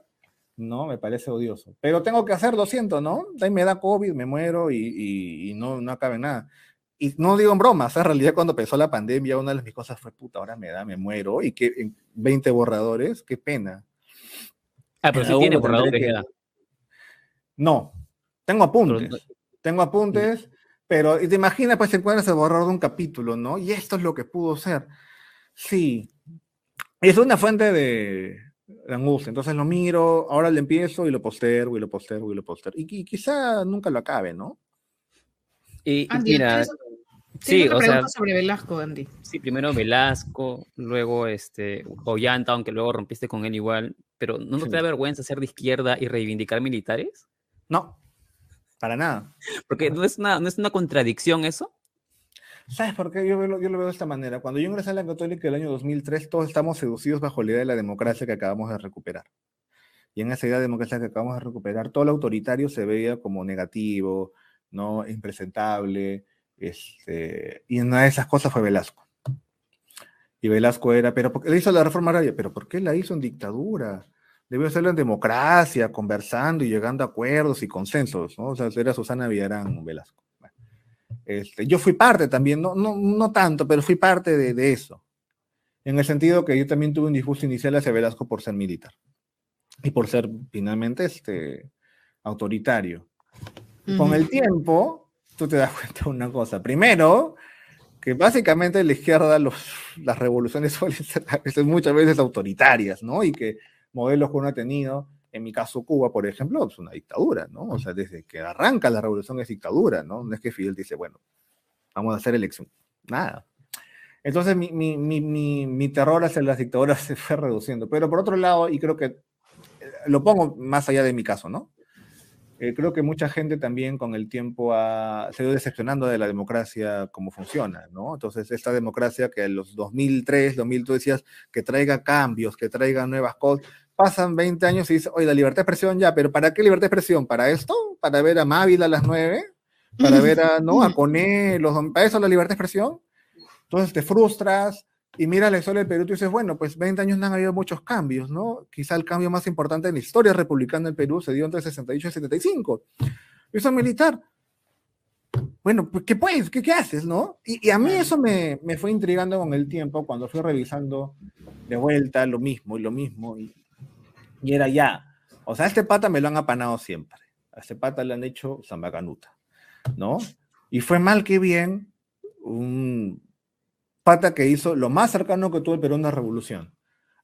no, me parece odioso. Pero tengo que hacerlo, siento, ¿no? Ahí me da COVID, me muero y, y- y no, no acabe nada. Y no digo en broma, o sea, en realidad cuando empezó la pandemia, una de mis cosas fue, puta, ahora me da, me muero, y que en 20 borradores, qué pena. Ah, pero sí tiene borradores que-. No, tengo apuntes, Pero tengo apuntes, pero y te imaginas, pues encuentras el borrador de un capítulo, ¿no? Y esto es lo que pudo ser. Sí, es una fuente de, de angustia, entonces lo miro, ahora le empiezo y lo postergo y lo postergo y lo postergo. Y, qui- quizá nunca lo acabe, ¿no? Y, y Andy, mira, ¿tienes- sí, o sea, pregunta sobre Velasco, Andy. sí, primero Velasco, luego este, Ollanta, aunque luego rompiste con él igual, pero ¿no, no Sí. te da vergüenza ser de izquierda y reivindicar militares? No, para nada. Porque no es una, no es una contradicción eso. ¿Sabes por qué? Yo lo, yo lo veo de esta manera. Cuando yo ingresé a la Católica el año 2003, todos estamos seducidos bajo la idea de la democracia que acabamos de recuperar. Y en esa idea de democracia que acabamos de recuperar, todo lo autoritario se veía como negativo, ¿no? impresentable. Este, y una de esas cosas fue Velasco. Y Velasco era, pero ¿por qué le hizo la reforma agraria? Pero ¿por qué la hizo en dictadura? Debió hacerlo en democracia, conversando y llegando a acuerdos y consensos, ¿no? O sea, era Susana Villarán Velasco. Este, yo fui parte también, no, no, no tanto, pero fui parte de, de eso. En el sentido que yo también tuve un disgusto inicial hacia Velasco por ser militar y por ser finalmente este, autoritario. Con Ujú. el tiempo, tú te das cuenta de una cosa. Primero, que básicamente la izquierda, los, las revoluciones suelen ser a veces, muchas veces autoritarias, ¿no? Y que modelos que uno ha tenido, en mi caso Cuba, por ejemplo, es una dictadura, ¿no? O sea, desde que arranca la revolución es dictadura, ¿no? No es que Fidel dice, bueno, vamos a hacer elección. Nada. Entonces mi, mi, mi, mi, terror hacia las dictaduras se fue reduciendo. Pero por otro lado, y creo que eh, lo pongo más allá de mi caso, ¿no? Eh, creo que mucha gente también con el tiempo ha, se ha ido decepcionando de la democracia como funciona, ¿no? Entonces, esta democracia que en los 2003, 2000, tú decías que traiga cambios, que traiga nuevas cosas, pasan 20 años y dices, oye, la libertad de expresión ya, pero ¿para qué libertad de expresión? ¿Para esto? ¿Para ver a Mávila a las 9? ¿Para ver a, no, a Coné? Los, ¿Para eso la libertad de expresión? Entonces te frustras y mira la historia del Perú y dices, bueno, pues 20 años no han habido muchos cambios, ¿no? Quizá el cambio más importante en la historia republicana del Perú se dio entre 68 y 75. Yo soy militar. Bueno, pues, ¿qué puedes? ¿Qué, qué haces, no? Y, y a mí eso me, me, fue intrigando con el tiempo cuando fui revisando de vuelta lo mismo y lo mismo. Y, y era ya. O sea, a este pata me lo han apanado siempre. A este pata le han hecho zambacanuta, ¿no? Y fue mal que bien un pata que hizo lo más cercano que tuvo el Perú en la revolución.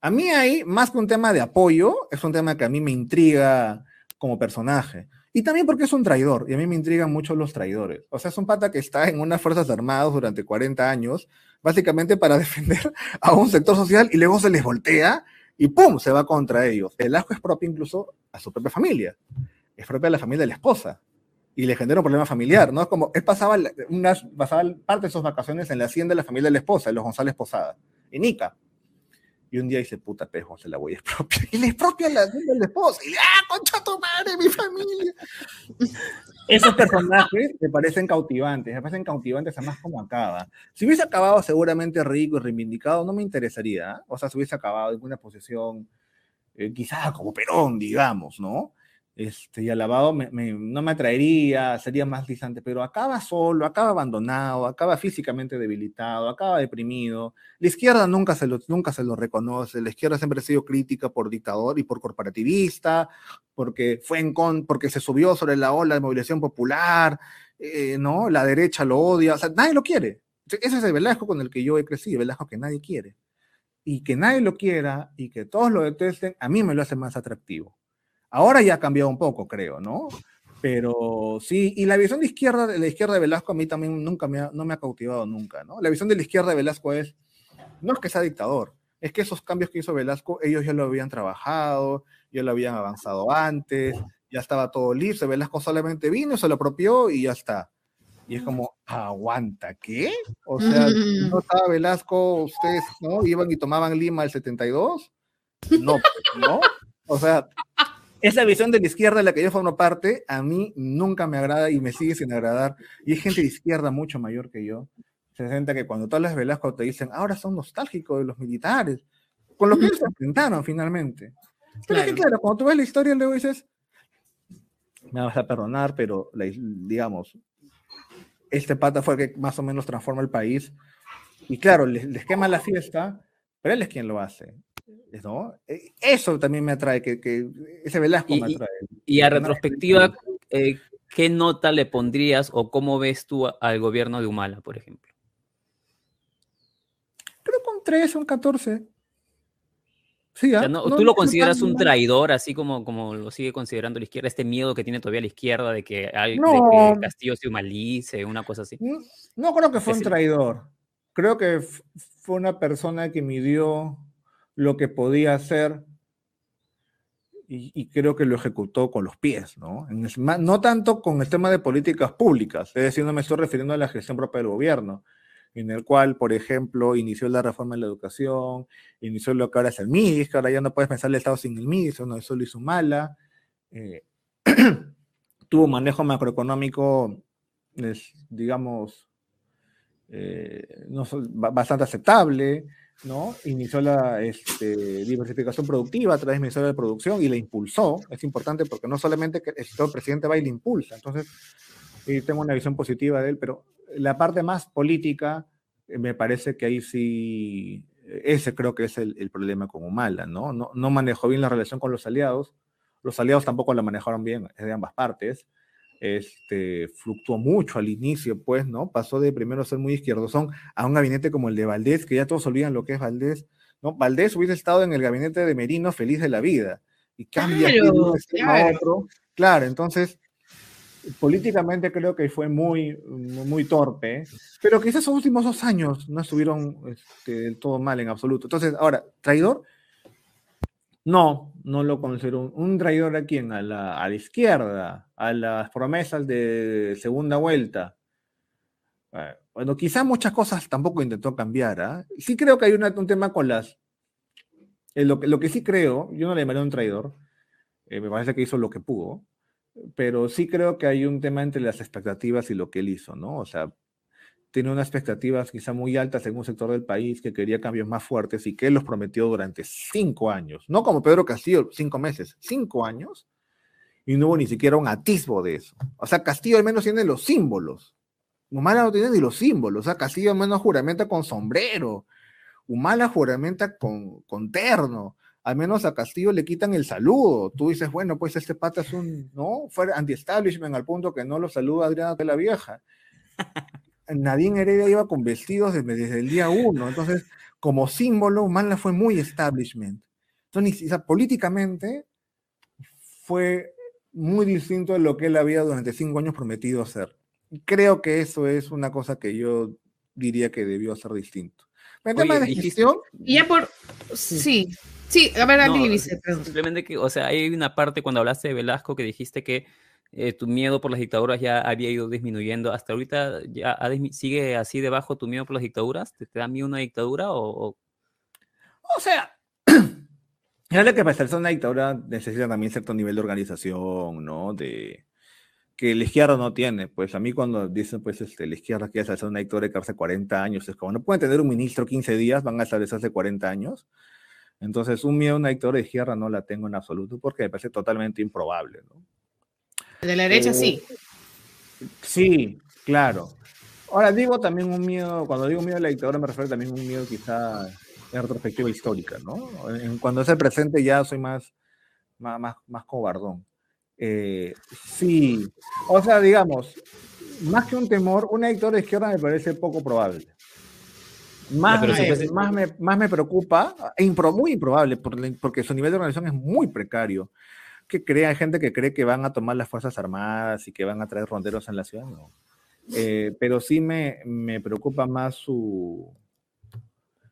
A mí ahí, más que un tema de apoyo, es un tema que a mí me intriga como personaje. Y también porque es un traidor, y a mí me intrigan mucho los traidores. O sea, es un pata que está en unas Fuerzas Armadas durante 40 años, básicamente para defender a un sector social, y luego se les voltea y ¡pum! se va contra ellos. El asco es propio incluso a su propia familia. Es propia a la familia de la esposa. Y le genera un problema familiar, ¿no? Es como, él pasaba, unas, pasaba parte de sus vacaciones en la hacienda de la familia de la esposa, los González Posada, en Ica. Y un día dice, puta pejo, se la voy a expropiar. Y le expropia la hacienda de la esposa. Y le, ¡ah, concha tu madre, mi familia! Esos personajes me parecen cautivantes, me parecen cautivantes además como acaba. Si hubiese acabado seguramente rico y reivindicado, no me interesaría. ¿eh? O sea, si hubiese acabado en una posición, eh, quizás como Perón, digamos, ¿no? Este, y alabado me, no me atraería, sería más distante, pero acaba solo, acaba abandonado, acaba físicamente debilitado, acaba deprimido. La izquierda nunca se lo, nunca se lo reconoce, la izquierda siempre ha sido crítica por dictador y por corporativista, porque, fue en con, porque se subió sobre la ola de movilización popular, eh, ¿no? La derecha lo odia, o sea, nadie lo quiere. Ese es el Velasco con el que yo he crecido, Velasco que nadie quiere. Y que nadie lo quiera y que todos lo detesten, a mí me lo hace más atractivo. Ahora ya ha cambiado un poco, creo, ¿no? Pero sí, y la visión de izquierda, de la izquierda de Velasco a mí también nunca me ha, no me ha cautivado nunca, ¿no? La visión de la izquierda de Velasco es, no es que sea dictador, es que esos cambios que hizo Velasco, ellos ya lo habían trabajado, ya lo habían avanzado antes, ya estaba todo listo, Velasco solamente vino, se lo apropió y ya está. Y es como, aguanta, ¿qué? O sea, ¿no estaba Velasco, ustedes, ¿no? Iban y tomaban Lima el 72? No, pues, ¿no? O sea, esa visión de la izquierda de la que yo formo parte, a mí nunca me agrada y me sigue sin agradar. Y hay gente de izquierda mucho mayor que yo. Se siente que cuando todas las Velasco te dicen, ahora son nostálgicos de los militares, con los que se enfrentaron finalmente. Pero claro. es que, claro, cuando tú ves la historia, luego dices, me vas a perdonar, pero digamos, este pata fue el que más o menos transforma el país. Y claro, les, les quema la fiesta, pero él es quien lo hace. ¿No? E, eso también me atrae, que, que ese Velasco y, me atrae. Y a retrospectiva, eh, ¿qué nota le pondrías o cómo ves tú al gobierno de Humala, por ejemplo? Creo que un 13, un 14. Sí, o sea, no, ¿Tú lo consideras un traidor, así como, como lo sigue considerando la izquierda? Este miedo que tiene todavía la izquierda de que, de que Castillo se humalice, una cosa así. No, no creo que fue un traidor. Creo que fue una persona que midió lo que podía hacer y, creo que lo ejecutó con los pies, ¿no? no tanto con el tema de políticas públicas, es decir, no me estoy refiriendo a la gestión propia del gobierno, en el cual, por ejemplo, inició la reforma de la educación, inició lo que ahora es el que ahora ya no puedes pensar el Estado sin el MIDIS, no, eso lo hizo mala, eh, tuvo manejo macroeconómico, digamos, eh, no, bastante aceptable, ¿no? Inició la este, diversificación productiva a través del Ministerio de Producción y la impulsó. Es importante porque no solamente el presidente va y la impulsa. Entonces, tengo una visión positiva de él, pero la parte más política, eh, me parece que ahí sí, ese creo que es el, problema con Humala, ¿no? ¿no? No manejó bien la relación con los aliados. Los aliados tampoco la manejaron bien, de ambas partes este, fluctuó mucho al inicio, pues, ¿no? Pasó de primero ser muy izquierdosón a un gabinete como el de Valdés, que ya todos olvidan lo que es Valdés, ¿no? Valdés hubiese estado en el gabinete de Merino feliz de la vida, y cambia de un a otro. Claro, entonces, políticamente creo que fue muy, muy torpe, pero quizás esos últimos dos años no estuvieron este, del todo mal en absoluto. Entonces, ahora, traidor, no, no lo considero un, traidor a quién, a la, a izquierda, a las promesas de segunda vuelta. Eh, bueno, quizá muchas cosas tampoco intentó cambiar. ¿ah? Sí creo que hay un tema con las... Eh, lo, lo, que sí creo, yo no le llamaría un traidor, eh, me parece que hizo lo que pudo, pero sí creo que hay un tema entre las expectativas y lo que él hizo, ¿no? O sea, tiene unas expectativas quizá muy altas en un sector del país que quería cambios más fuertes y que él los prometió durante cinco años, no como Pedro Castillo, cinco meses, cinco años, y no hubo ni siquiera un atisbo de eso. O sea, Castillo al menos tiene los símbolos. Humala no tiene ni los símbolos. O sea, Castillo al menos juramenta con sombrero. Humala juramenta con, con terno. Al menos a Castillo le quitan el saludo. Tú dices, bueno, pues este pata es un, ¿no? Fue anti-establishment al punto que no lo saluda Adriana de la Vieja. Nadine Heredia iba con vestidos desde, el día uno. Entonces, como símbolo, Humala fue muy establishment. Entonces, políticamente fue muy distinto de lo que él había durante cinco años prometido hacer. Creo que eso es una cosa que yo diría que debió ser distinto. El tema de gestión. Y ya por. Sí. Sí, a ver, no, Simplemente que, o sea, hay una parte cuando hablaste de Velasco que dijiste que eh, tu miedo por las dictaduras ya había ido disminuyendo. ¿Hasta ahorita ya sigue así debajo tu miedo por las dictaduras? ¿Te, da miedo una dictadura o...? O, sea, ya que para ser una dictadura necesita también cierto nivel de organización, ¿no? De que la izquierda no tiene. Pues a mí cuando dicen, pues, este, la izquierda quiere hacer una dictadura que hace 40 años, es como, no pueden tener un ministro 15 días, van a establecerse 40 años. Entonces, un miedo a una dictadura de izquierda no la tengo en absoluto porque me parece totalmente improbable. ¿no? De la derecha Eh, sí. Sí, claro. Ahora digo también un miedo, cuando digo miedo a la dictadura me refiero también a un miedo quizá en retrospectiva histórica, ¿no? En- cuando es el presente ya soy más, más, más, más cobardón. Eh, sí, o sea, digamos, más que un temor, una dictadura de izquierda me parece poco probable. Más, me, más, me, más me preocupa, e impro- muy improbable, porque su nivel de organización es muy precario. Que crea, hay gente que cree que van a tomar las Fuerzas Armadas y que van a traer ronderos en la ciudad, no. Eh, pero sí me, me preocupa más su,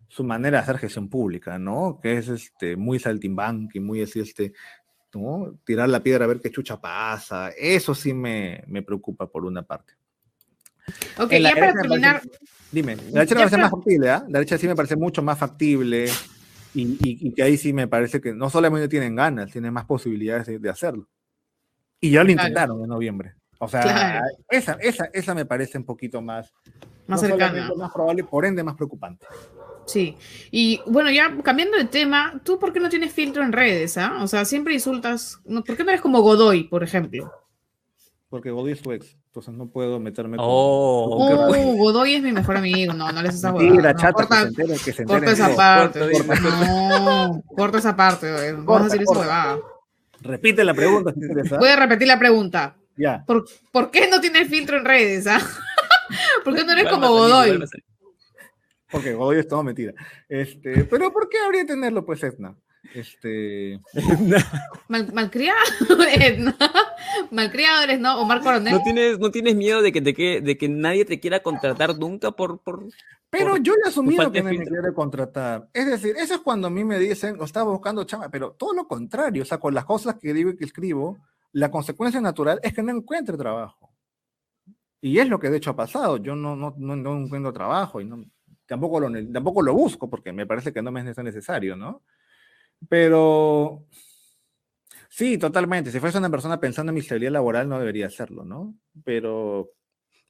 su manera de hacer gestión pública, ¿no? Que es este, muy saltimbanqui, muy así, este, ¿no? Tirar la piedra a ver qué chucha pasa. Eso sí me, me preocupa por una parte. Ok, En la ya para terminar, parece- dime, la derecha me parece más factible, ¿ah? La derecha sí me parece mucho más factible y, y- y que ahí sí me parece que no solamente tienen ganas, tienen más posibilidades de, de hacerlo. Y ya lo Claro. intentaron en noviembre. O sea, Claro. esa, esa, esa me parece un poquito más, más no cercana. más probable, por ende más preocupante. Sí. Y bueno, ya cambiando de tema, ¿tú por qué no tienes filtro en redes? ah? O sea, siempre insultas. ¿Por qué no eres como Godoy, por ejemplo? Porque Godoy es tu ex, entonces no puedo meterme con... Oh, con- Oh, Godoy es mi mejor amigo. No, no les estás Mentira, no, chata, corta, que se entere, que se corta esa todo. parte. Corta, no, corta esa parte. Corta, a decir corta. huevada. Repite la pregunta si quieres, ¿ah? Voy a repetir la pregunta. Ya. ¿Por, por qué no tienes filtro en redes? ah? ¿Por qué no eres como Godoy? Porque Godoy es todo mentira. Este, pero ¿por qué habría que tenerlo, pues, Etna? Este, Mal, malcriado, Edna. Malcriado eres, ¿no? Omar Coronel. ¿No tienes, ¿No tienes miedo de que, te que, de que nadie te quiera contratar nunca por... por... pero Por yo le he asumido que no me quiere contratar. Es decir, eso es cuando a mí me dicen, o estaba buscando chamba, pero todo lo contrario. O sea, con las cosas que digo y que escribo, la consecuencia natural es que no encuentre trabajo. Y es lo que de hecho ha pasado. Yo no, no, no, no encuentro trabajo y no, tampoco, lo, tampoco lo busco porque me parece que no me es necesario, ¿no? Pero sí, totalmente. Si fuese una persona pensando en mi estabilidad laboral, no debería hacerlo, ¿no? Pero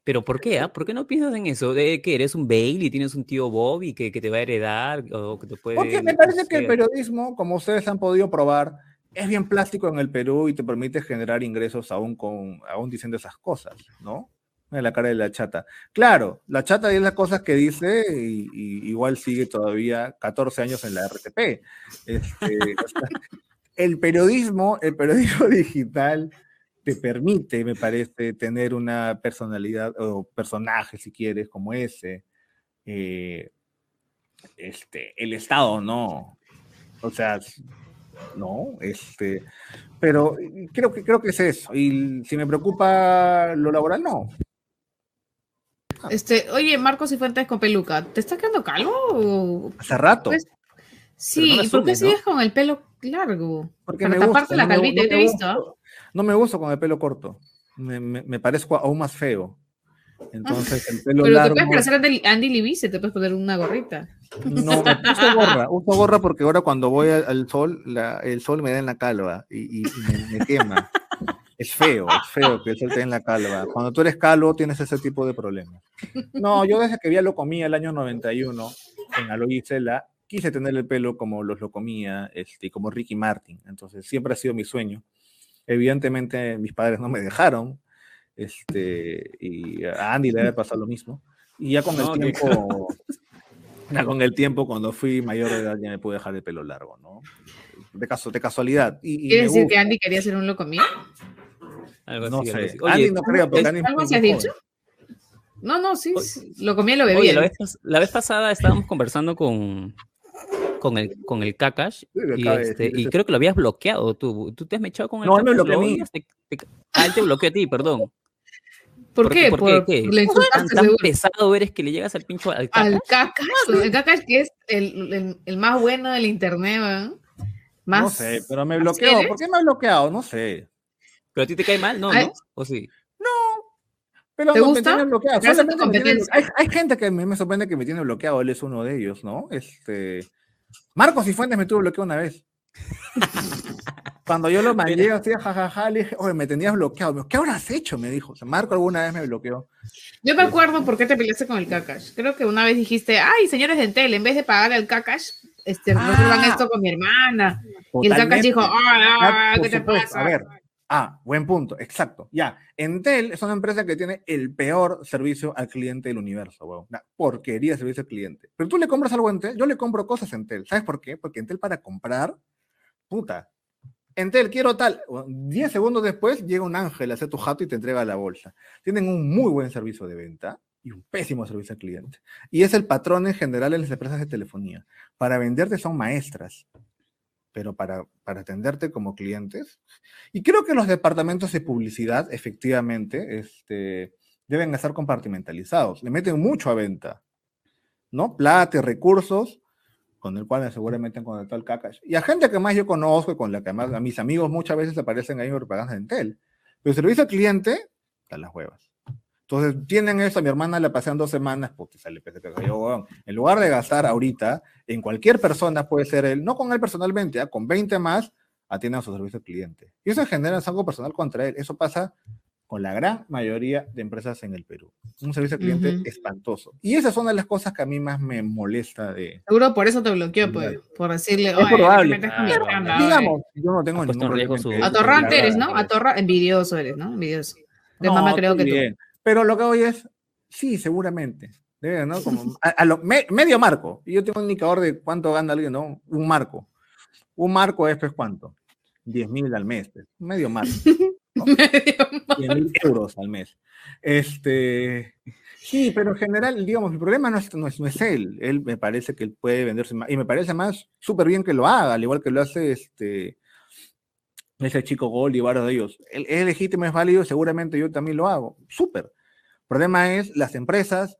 ¿Pero por qué? ah? ¿Por qué no piensas en eso? ¿De que eres un Bailey, tienes un tío Bobby que, que te va a heredar o que te puede... Porque me parece que el periodismo, como ustedes han podido probar, es bien plástico en el Perú y te permite generar ingresos aún, con, aún diciendo esas cosas, ¿no? En la cara de la chata. Claro, la chata es las cosas que dice y, igual sigue todavía 14 años en la RTP. Este, el periodismo, el periodismo digital te permite, me parece, tener una personalidad o personaje, si quieres, como ese. Eh, este, el Estado no. O sea, no, este, pero creo que creo que es eso. Y si me preocupa lo laboral, no. Este, oye, Marcos y Fuentes con peluca, ¿te está quedando calvo? Hace rato. Pues, Sí, no lo ¿y por qué sigues con el pelo largo? Porque para me gusta, la no me- calvita, no te he me visto, ¿ah? No me gusta con el pelo corto. Me, me- me parezco aún más feo. Entonces, el pelo Pero largo. te puedes parecer a Andy- Andy Libice, te puedes poner una gorrita. No, uso gorra, uso gorra porque ahora cuando voy al, al sol, la- el sol me da en la calva y, y- y me, me quema. Es feo, es feo que sol te en la calva. Cuando tú eres calvo tienes ese tipo de problemas. No, yo desde que vi a Locomía el año 91 en Aloy Isela, quise tener el pelo como los Locomía, este, como Ricky Martin. Entonces siempre ha sido mi sueño. Evidentemente mis padres no me dejaron. Este, y a Andy le debe pasar lo mismo. Y ya con No, el que- tiempo, ya con el tiempo, cuando fui mayor de edad, ya me pude dejar el pelo largo, ¿no? De, caso, de casualidad. Y, y ¿Quieres me decir gusta. que Andy quería ser un loco mío? Algo No así, algo sé. así. Oye, Andy no creo, porque es- Andy es ¿Algo se has dicho? No, no, sí, sí, lo comía y lo bebía. Oye, la vez, la vez pasada estábamos conversando con, con el, con el Kakash Sí, y, este, y creo que lo habías bloqueado tú. ¿Tú te has mechado con el No, él me bloqueó a ¿Lo mí. Te- te- ah, él te bloqueó a ti, perdón. ¿Por, ¿Por qué? qué? ¿Por qué? ¿Qué? ¿Tan, tan pesado eres que le llegas al pincho al Kakash? Al Kakash, el Kakash que es el, el- el más bueno del internet, ¿verdad? Más, No sé, pero me ¿Así bloqueó. ¿Por qué me ha bloqueado? No sé. ¿Pero a ti te cae mal? No. ¿no? ¿O sí? Pero ¿Te no, me gusta? tiene bloqueado. ¿Te Solamente me tiene hay, hay gente que me, me sorprende que me tiene bloqueado. Él es uno de ellos, ¿no? Este. Marcos y Fuentes me tuvo bloqueado una vez. Cuando yo lo mandé así, jajaja, le dije, oye, me tenías bloqueado. Me dijo, ¿Qué habrás hecho? Me dijo. O sea, Marco alguna vez me bloqueó. Yo me acuerdo por qué te peleaste con el Kakash. Creo que una vez dijiste, ay, señores de Entel, en vez de pagar al Kakash, este, resuelvan Ah. esto con mi hermana. Y el Totalmente. dijo, "Ay, ay, Ah, ¿qué por te pasa? A ver, ah, buen punto, exacto. Ya, Entel es una empresa que tiene el peor servicio al cliente del universo, weón. Una porquería de servicio al cliente. Pero tú le compras algo a Entel, yo le compro cosas a Entel. ¿Sabes por qué? Porque Entel para comprar, puta. Entel, quiero tal. Weón, Diez segundos después llega un ángel a hacer tu jato y te entrega la bolsa. Tienen un muy buen servicio de venta y un pésimo servicio al cliente. Y es el patrón en general en las empresas de telefonía. Para venderte son maestras pero para, para atenderte como clientes. Y creo que los departamentos de publicidad, efectivamente, este, deben estar compartimentalizados. Le meten mucho a venta, ¿no? Plata recursos, con el cual seguramente han contratado el Kakash. Y a gente que más yo conozco con la que más a mis amigos muchas veces aparecen ahí en propaganda de Entel. Pero servicio al cliente, están las huevas. Entonces, tienen eso, a mi hermana le pasean dos semanas, porque sale PSP. Yo, weón, en lugar de gastar ahorita en cualquier persona, puede ser él, no con él personalmente, ¿ah? con 20 más, atiendan su servicio al cliente. Y eso genera algo personal contra él. Eso pasa con la gran mayoría de empresas en el Perú. Un servicio al cliente Ujú. espantoso. Y esa es una de las cosas que a mí más me molesta de... Seguro por eso te bloqueó, pues, por decirle, Es "Oye, no te probable, oye". Digamos, yo no tengo ningún en riesgo problema en su- que- Atorrante que eres, ¿no? Atorra, envidioso eres, ¿no? Envidioso. De No, mamá creo que tú. Pero lo que hoy es, sí, seguramente. Debe, ¿no? Como a, a lo, me- medio marco. Y yo tengo un indicador de cuánto gana alguien, ¿no? Un marco. Un marco es, pues, ¿cuánto? 10 mil al mes. pues. Medio marco. Medio mal. 100 mil euros al mes. Este. Sí, pero en general, digamos, el problema no es, no es, no es él. Él me parece que él puede venderse más. Y me parece más súper bien que lo haga, al igual que lo hace este. Ese chico Gol y varios de ellos. Él es legítimo, es válido, seguramente yo también lo hago. Súper. El problema es las empresas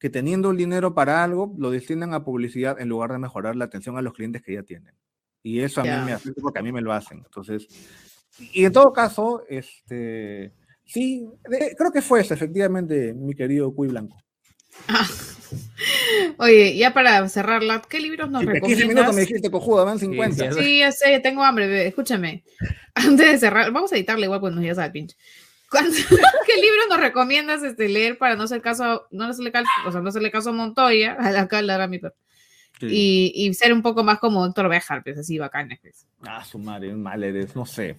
que teniendo el dinero para algo, lo destinan a publicidad en lugar de mejorar la atención a los clientes que ya tienen. Y eso a Ya. mí me afecta porque a mí me lo hacen. Entonces, y en todo caso, este, sí, de- creo que fue eso, efectivamente, mi querido Cuy Blanco. Ah. Oye, ya para cerrarla, ¿qué libros nos Si de 15 recomiendas? minutos me dijiste cojuda, van 50. ya Sí, ya sé, tengo hambre, bebé. Escúchame. Antes de cerrar, vamos a editarle igual cuando nos llegas al pinche. ¿Cuánto- ¿Qué libros nos recomiendas este, leer para no hacer caso, no hacerle caso, o sea, no hacerle caso a Montoya, a la cara a mi perro, Sí. y, y ser un poco más como Doctor Bejar, pues así bacanes. Pues. Ah, su madre, mal eres, no sé.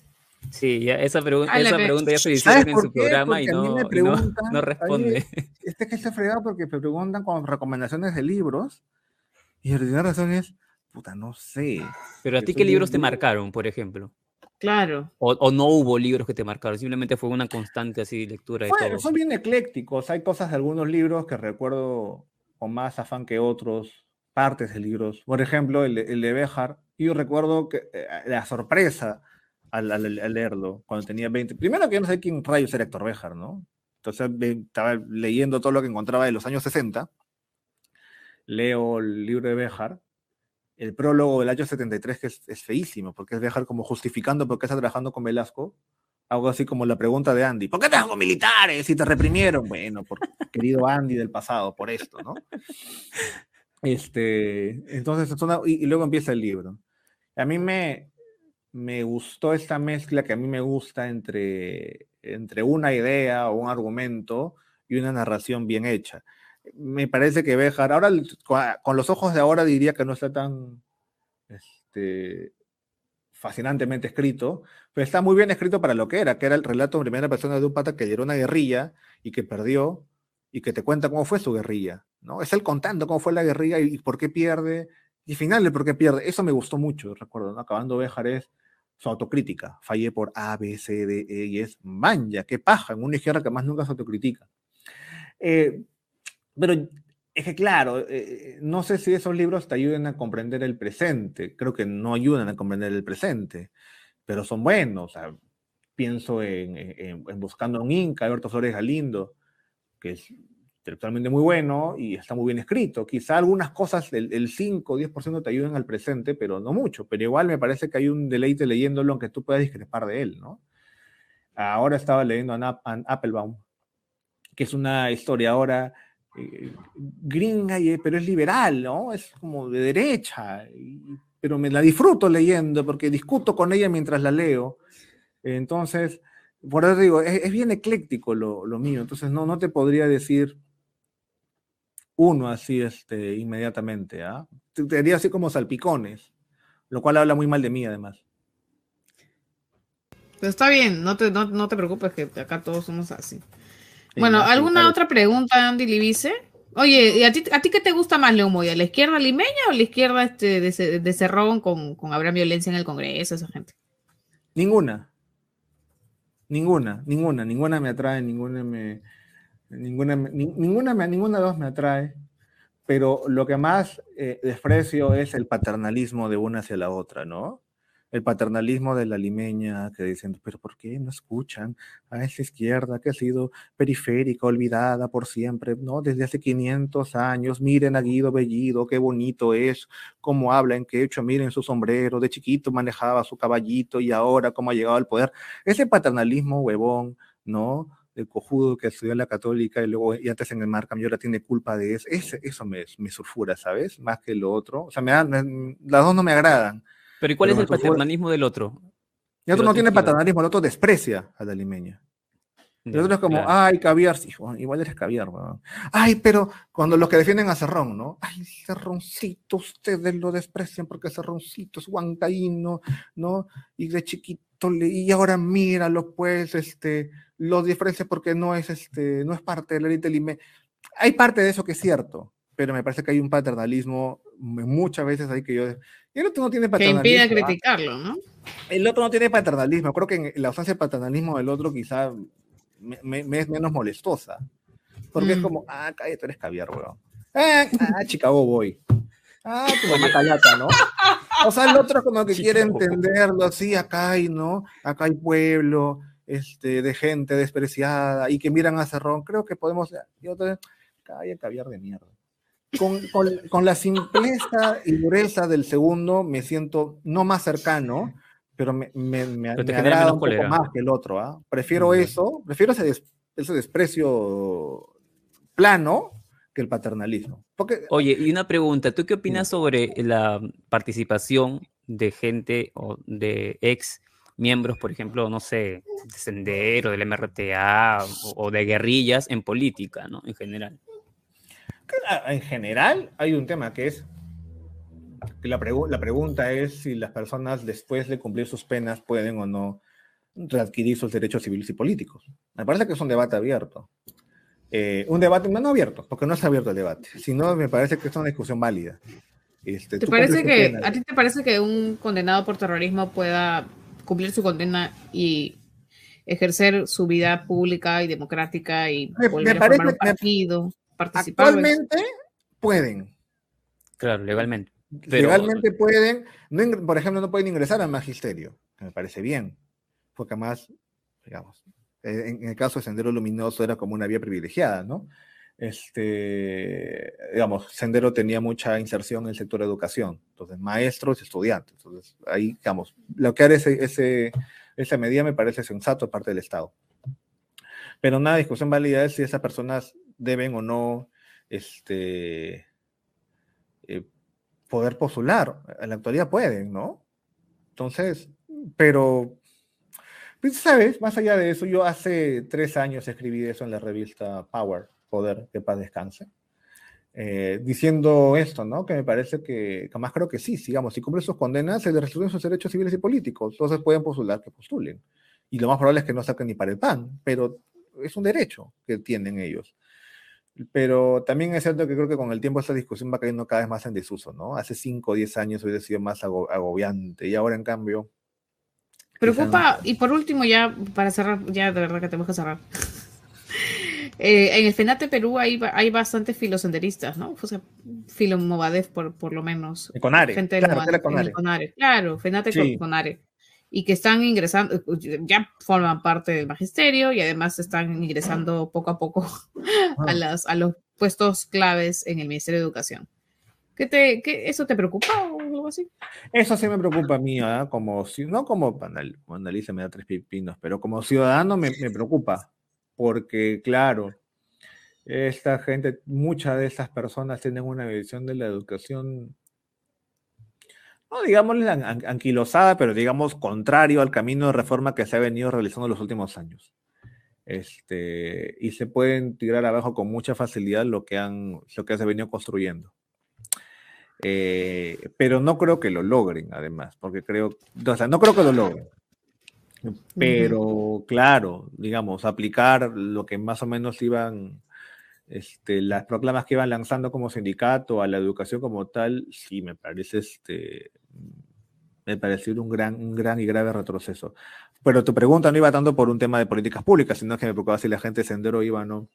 Sí, ya esa, pregu- Ala, esa pregunta ya se le ¿Sabes hicieron en su qué? programa y no, y no, no responde. Este que se fregado porque me preguntan con recomendaciones de libros, y la primera razón es, puta, no sé. Pero a ti, ¿qué libros te duro. marcaron, por ejemplo? Claro. O, o no hubo libros que te marcaron, simplemente fue una constante así lectura de Fue- todo. son bien eclécticos. Hay cosas de algunos libros que recuerdo con más afán que otros, partes de libros. Por ejemplo, el, de- el de Béjar. Yo recuerdo que eh, la sorpresa al, al- al leerlo cuando tenía 20. Primero que yo no sé quién rayos era Héctor Béjar, ¿no? Entonces estaba leyendo todo lo que encontraba de los años 60. Leo el libro de Béjar. El prólogo del año 73, que es, es feísimo, porque es Béjar como justificando por qué está trabajando con Velasco. Algo así como la pregunta de Andy, ¿por qué trabajas con militares y te reprimieron? Bueno, por querido Andy del pasado, por esto, ¿no? Este, entonces, es una- y, y luego empieza el libro. A mí me, me gustó esta mezcla que a mí me gusta entre, entre una idea o un argumento y una narración bien hecha. Me parece que Béjar, ahora con- los ojos de ahora diría que no está tan este, fascinantemente escrito, pero está muy bien escrito para lo que era, que era el relato en primera persona de un pata que lideró una guerrilla y que perdió y que te cuenta cómo fue su guerrilla, ¿no? Es él contando cómo fue la guerrilla y, por qué pierde, y al final de por qué pierde. Eso me gustó mucho, recuerdo, ¿no? Acabando Béjar es su autocrítica. Fallé por A, B, C, D, E, y es manja, qué paja, en una izquierda que más nunca se autocritica. Eh, pero es que claro, eh, no sé si esos libros te ayuden a comprender el presente. Creo que no ayudan a comprender el presente, pero son buenos. O sea, pienso en, en- en Buscando a un Inca, Alberto Flores Galindo, que es intelectualmente muy bueno y está muy bien escrito. Quizá algunas cosas, el, el 5 o 10% te ayuden al presente, pero no mucho. Pero igual me parece que hay un deleite leyéndolo, aunque tú puedas discrepar de él, ¿no? Ahora estaba leyendo a Applebaum, que es una historiadora eh, gringa, y- pero es liberal, ¿no? Es como de derecha, pero me la disfruto leyendo porque discuto con ella mientras la leo. Entonces, por eso digo, es, bien ecléctico lo, lo mío, entonces no, no te podría decir uno así este, inmediatamente. ¿ah? Te diría así como salpicones, lo cual habla muy mal de mí además. Pero está bien, no te, no, te preocupes que acá todos somos así. Bueno, ¿alguna otra pregunta, Andy Libice? Oye, ¿y a ti, a ti qué te gusta más, Leo Moya? ¿La izquierda limeña o la izquierda este, de, de Cerrón con, con habrá violencia en el Congreso, esa gente? Ninguna. Ninguna, ninguna, ninguna me atrae, ninguna me, ninguna, ninguna, ninguna de dos me atrae, pero lo que más eh, desprecio es el paternalismo de una hacia la otra, ¿no? El paternalismo de la limeña, que dicen, pero ¿por qué no escuchan a esa izquierda que ha sido periférica, olvidada por siempre, ¿no? Desde hace 500 años, miren a Guido Bellido, qué bonito es, cómo habla en hecho miren su sombrero, de chiquito manejaba su caballito y ahora cómo ha llegado al poder. Ese paternalismo huevón, ¿no? el cojudo que estudió en la católica y luego y antes en el Markham y ahora tiene culpa de eso, eso me, me sulfura, ¿sabes? Más que lo otro. O sea, me las dos no me agradan. Pero ¿y cuál es el paternalismo del otro? El otro no tiene paternalismo, el otro desprecia a la limeña. El otro es como, ay, caviar, sí, igual eres caviar, weón. Ay, pero cuando los que defienden a Cerrón, ¿no? Ay, Cerroncito, ustedes lo desprecian porque Cerroncito es huancaíno, ¿no? Y de chiquito, y ahora míralo, pues, este, lo diferencia porque no es, este, no es parte de la élite limeña. Hay parte de eso que es cierto, pero me parece que hay un paternalismo muchas veces ahí que yo... Y el otro no tiene paternalismo. Que impide ¿ah? criticarlo, ¿no? El otro no tiene paternalismo. Creo que en la ausencia de paternalismo del otro quizá me, es menos molestosa. Porque es mm. como, ah, cállate, tú eres caviar, weón. Ah, ah, Chicago voy. Ah, tu mamá callata, ¿no? O sea, el otro como que quiere entenderlo así, acá hay, ¿no? Acá hay pueblo, este, de gente despreciada y que miran a Cerrón. Creo que podemos, y otro, calla caviar de mierda con, con, la simpleza y dureza del segundo me siento no más cercano, pero me, me, me, agrada un poco más que el otro. ¿ah? Prefiero eso, prefiero ese, ese desprecio plano que el paternalismo. Porque, Oye, y una pregunta, ¿tú qué opinas sobre la participación de gente o de ex miembros, por ejemplo, no sé, de Sendero, del MRTA o, o de guerrillas en política, ¿no? En general. En general, hay un tema que es que la, la pregunta es si las personas después de cumplir sus penas pueden o no readquirir sus derechos civiles y políticos. Me parece que es un debate abierto. Eh, un debate no, abierto, porque no es abierto el debate, sino me parece que es una discusión válida. Este, ¿Te parece que, ¿A ti te parece que un condenado por terrorismo pueda cumplir su condena y ejercer su vida pública y democrática y volver a formar un partido? Actualmente pueden. Claro, legalmente. Legalmente pueden, por ejemplo, no pueden ingresar al magisterio, que me parece bien, porque además, digamos, en, el caso de Sendero Luminoso era como una vía privilegiada, ¿no? Este, digamos, Sendero tenía mucha inserción en el sector de educación, entonces maestros y estudiantes, entonces ahí, digamos, lo que hará ese, ese, esa medida me parece sensato parte del Estado. Pero una discusión válida es si esas personas deben o no este, eh, poder postular. En la actualidad pueden, ¿no? Entonces, pero, pues, ¿sabes? Más allá de eso, yo hace tres años escribí eso en la revista Power, Poder, que paz descanse. Eh, diciendo esto, ¿no? Que me parece que, más creo que sí, sigamos, si cumplen sus condenas, se les resuelven sus derechos civiles y políticos, entonces pueden postular que postulen. Y lo más probable es que no saquen ni para el pan, pero es un derecho que tienen ellos. Pero también es cierto que creo que con el tiempo esta discusión va cayendo cada vez más en desuso, ¿no? Hace 5 o 10 años hubiera sido más agobiante y ahora en cambio... Preocupa, y por último ya, para cerrar, ya de verdad que tenemos que cerrar. Eh, en el FENATE Perú hay, hay bastantes filosenderistas, ¿no? O sea, filomovadez por, por lo menos. Conare. Gente claro, Conare. Claro, FENATE Conare y que están ingresando, ya forman parte del magisterio y además están ingresando poco a poco a, las, a los puestos claves en el Ministerio de Educación. ¿Qué te, qué, ¿Eso te preocupa o algo así? Eso sí me preocupa a mí, ¿eh? como, no como analiza me da tres pipinos, pero como ciudadano me, me preocupa, porque claro, esta gente, muchas de estas personas tienen una visión de la educación no digamos anquilosada, pero digamos contrario al camino de reforma que se ha venido realizando en los últimos años. Este, y se pueden tirar abajo con mucha facilidad lo que, han, lo que se venido construyendo. Eh, pero no creo que lo logren, además, porque creo, o sea, no creo que lo logren. Pero claro, digamos, aplicar lo que más o menos iban, este, las proclamas que iban lanzando como sindicato a la educación como tal, sí me parece, este, me parece un gran, un gran y grave retroceso. Pero tu pregunta no iba tanto por un tema de políticas públicas, sino que me preocupaba si la gente de Sendero iba o no.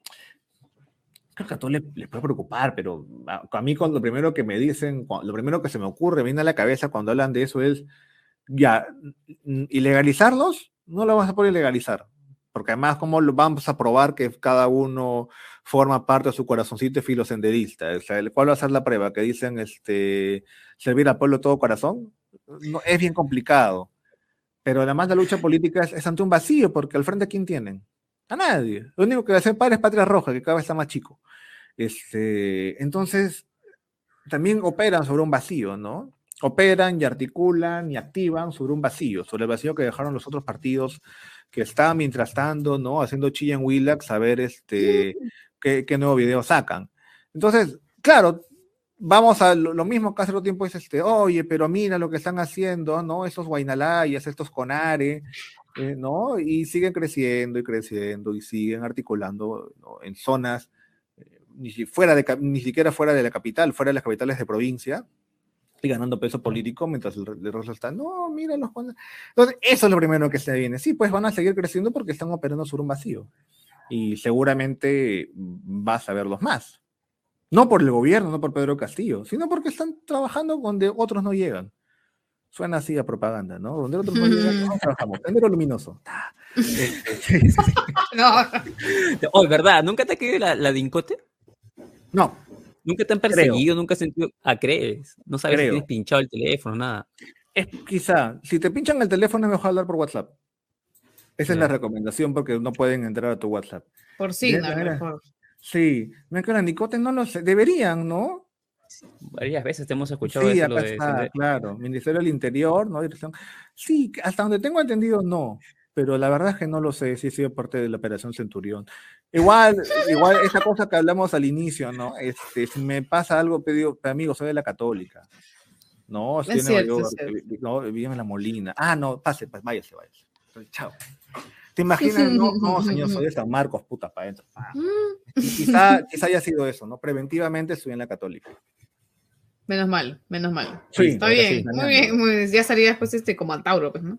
Creo que a todos les, puede preocupar, pero a, mí con lo primero que me dicen, lo primero que se me ocurre, viene a la cabeza cuando hablan de eso es, ya, ilegalizarlos, no lo vamos a poder ilegalizar. Porque además, ¿cómo vamos a probar que cada uno forma parte de su corazoncito filosenderista? O sea, ¿cuál va a ser la prueba? Que dicen este, servir al pueblo todo corazón. No, es bien complicado. Pero además la lucha política es, ante un vacío, porque al frente, ¿a quién tienen? A nadie. Lo único que va a hacer padre es Patria Roja, que cada vez está más chico. Este, entonces, también operan sobre un vacío, ¿no? Operan y articulan y activan sobre un vacío, sobre el vacío que dejaron los otros partidos que estaban mientras tanto, ¿no? Haciendo chilla en Willax a ver este, qué, qué nuevo video sacan. Entonces, claro, vamos a lo, mismo que hace otro tiempo es este, oye, pero mira lo que están haciendo, ¿no? Esos Guainalayas, estos Conare, eh, ¿no? Y siguen creciendo y creciendo y siguen articulando en zonas, eh, ni, fuera de, ni siquiera fuera de la capital, fuera de las capitales de provincia, y ganando peso político mientras el, el está, no, mira los Entonces, eso es lo primero que se viene. Sí, pues van a seguir creciendo porque están operando sobre un vacío. Y seguramente vas a verlos más. No por el gobierno, no por Pedro Castillo, sino porque están trabajando donde otros no llegan. Suena así a propaganda, ¿no? Donde otros no llegan, no trabajamos. Sendero luminoso. No. Oh, ¿verdad? ¿Nunca te ha caído la, la dincote? No. ¿Nunca te han perseguido? ¿Nunca has sentido? Ah, crees. No sabes si tienes pinchado el teléfono, nada. Es, quizá, si te pinchan el teléfono es mejor hablar por WhatsApp. Esa es la recomendación porque no pueden entrar a tu WhatsApp. Por sí, no, mejor. Sí, me que Nicote no lo sé, deberían, ¿no? Varias veces te hemos escuchado sí, acá está, claro, Ministerio del Interior, ¿no? Dirección. Sí, hasta donde tengo entendido, no, pero la verdad es que no lo sé si ha sido parte de la Operación Centurión. Igual, igual esa cosa que hablamos al inicio, ¿no? Este, si me pasa algo, pedido, amigo, soy de la Católica. No, estoy en Nueva no, vivo en la Molina. Ah, no, pase, pues váyase, váyase. Chao. ¿Te imaginas? No, no, señor, soy de San Marcos, puta, para adentro. Mm. Quizá, quizá haya sido eso, ¿no? Preventivamente estoy en la católica. Menos mal, menos mal. Sí, Está bien, muy bien, muy Ya salía después este como al Tauro, pues, ¿no?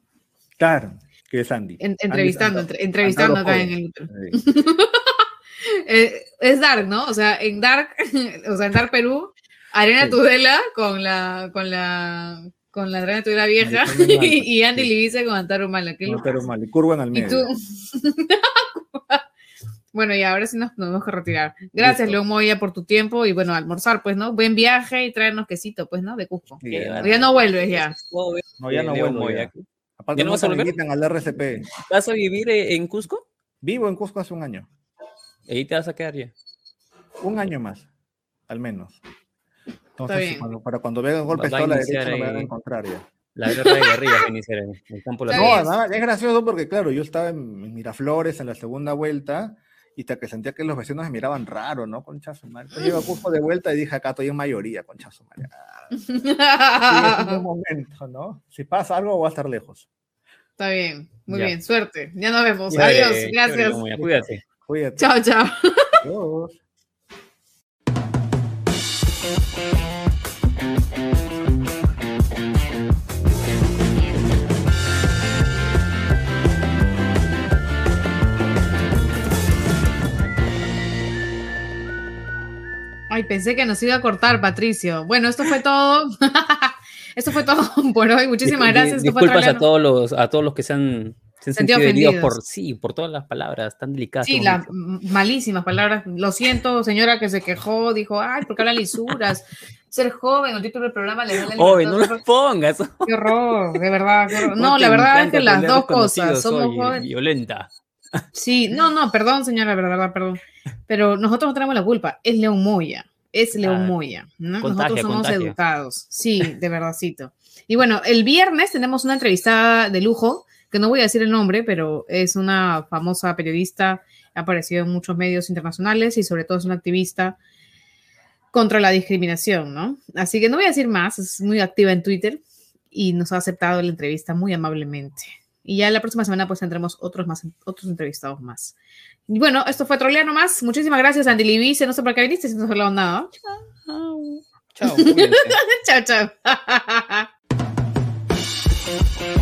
Claro, que es Andy. entrevistando, entrevistando acá en el. eh, es Dark, ¿no? O sea, en Dark, o sea, en Dark Perú, Arena Tudela con la, con la, con la Adriana Tudela vieja y, Andy Libice con Antaro Mala. ¿Qué Antaro Mala, y Curva al medio. ¿Y tú? Bueno, y ahora sí nos tenemos que retirar. Gracias, León Moya, por tu tiempo y bueno, almorzar, pues, ¿no? Buen viaje y traernos quesito, pues, ¿no? De Cusco. ya no vuelves ya. No, ya no vuelvo. Ya. Aparte, no, vas a volver? al RCP. ¿Vas a vivir en Cusco? Vivo en Cusco hace un año. ¿Y ahí te vas a quedar ya? Un año más, al menos. Entonces, cuando, para cuando vean golpes a la derecha, no me van a encontrar ya. La guerra de guerrillas en el campo de la No, es gracioso porque, claro, yo estaba en Miraflores en la segunda vuelta y te que sentía que los vecinos me miraban raro, ¿no? Conchazo, madre. Entonces llego a Cusco de vuelta y dije, acá estoy en mayoría, conchazo, madre. Ah, sí, es un momento, ¿no? Si pasa algo, voy a estar lejos. Está bien, muy bien, suerte. Ya nos vemos. Adiós, gracias. Cuídate. Cuídate. Chao, chao. Adiós. Ay, pensé que nos iba a cortar, Patricio. Bueno, esto fue todo. esto fue todo por hoy. Muchísimas gracias. Disculpas a todos los a todos los que se han, sentido ofendidos por sí, por todas las palabras tan delicadas. Sí, las malísimas palabras. Lo siento, señora que se quejó, dijo, ay, ¿por qué habla lisuras? Ser joven, el título del programa le da Oye, no lo pongas. Qué horror, de verdad. No, la verdad es que las dos cosas. Somos jóvenes. Violenta. Sí, no, no, perdón, señora, de verdad, perdón. Pero nosotros no tenemos la culpa, es León Moya, es León Moya. nosotros somos educados, sí, de verdadcito. Y bueno, el viernes tenemos una entrevista de lujo que no voy a decir el nombre, pero es una famosa periodista, ha aparecido en muchos medios internacionales y sobre todo es una activista contra la discriminación, ¿no? Así que no voy a decir más, es muy activa en Twitter y nos ha aceptado la entrevista muy amablemente. Y ya la próxima semana pues tendremos otros más, otros entrevistados más. Y bueno, esto fue Trolea nomás. Muchísimas gracias, Andy Libice. No sé por qué viniste si no has hablado nada. Chao. cuídense. chao, chao.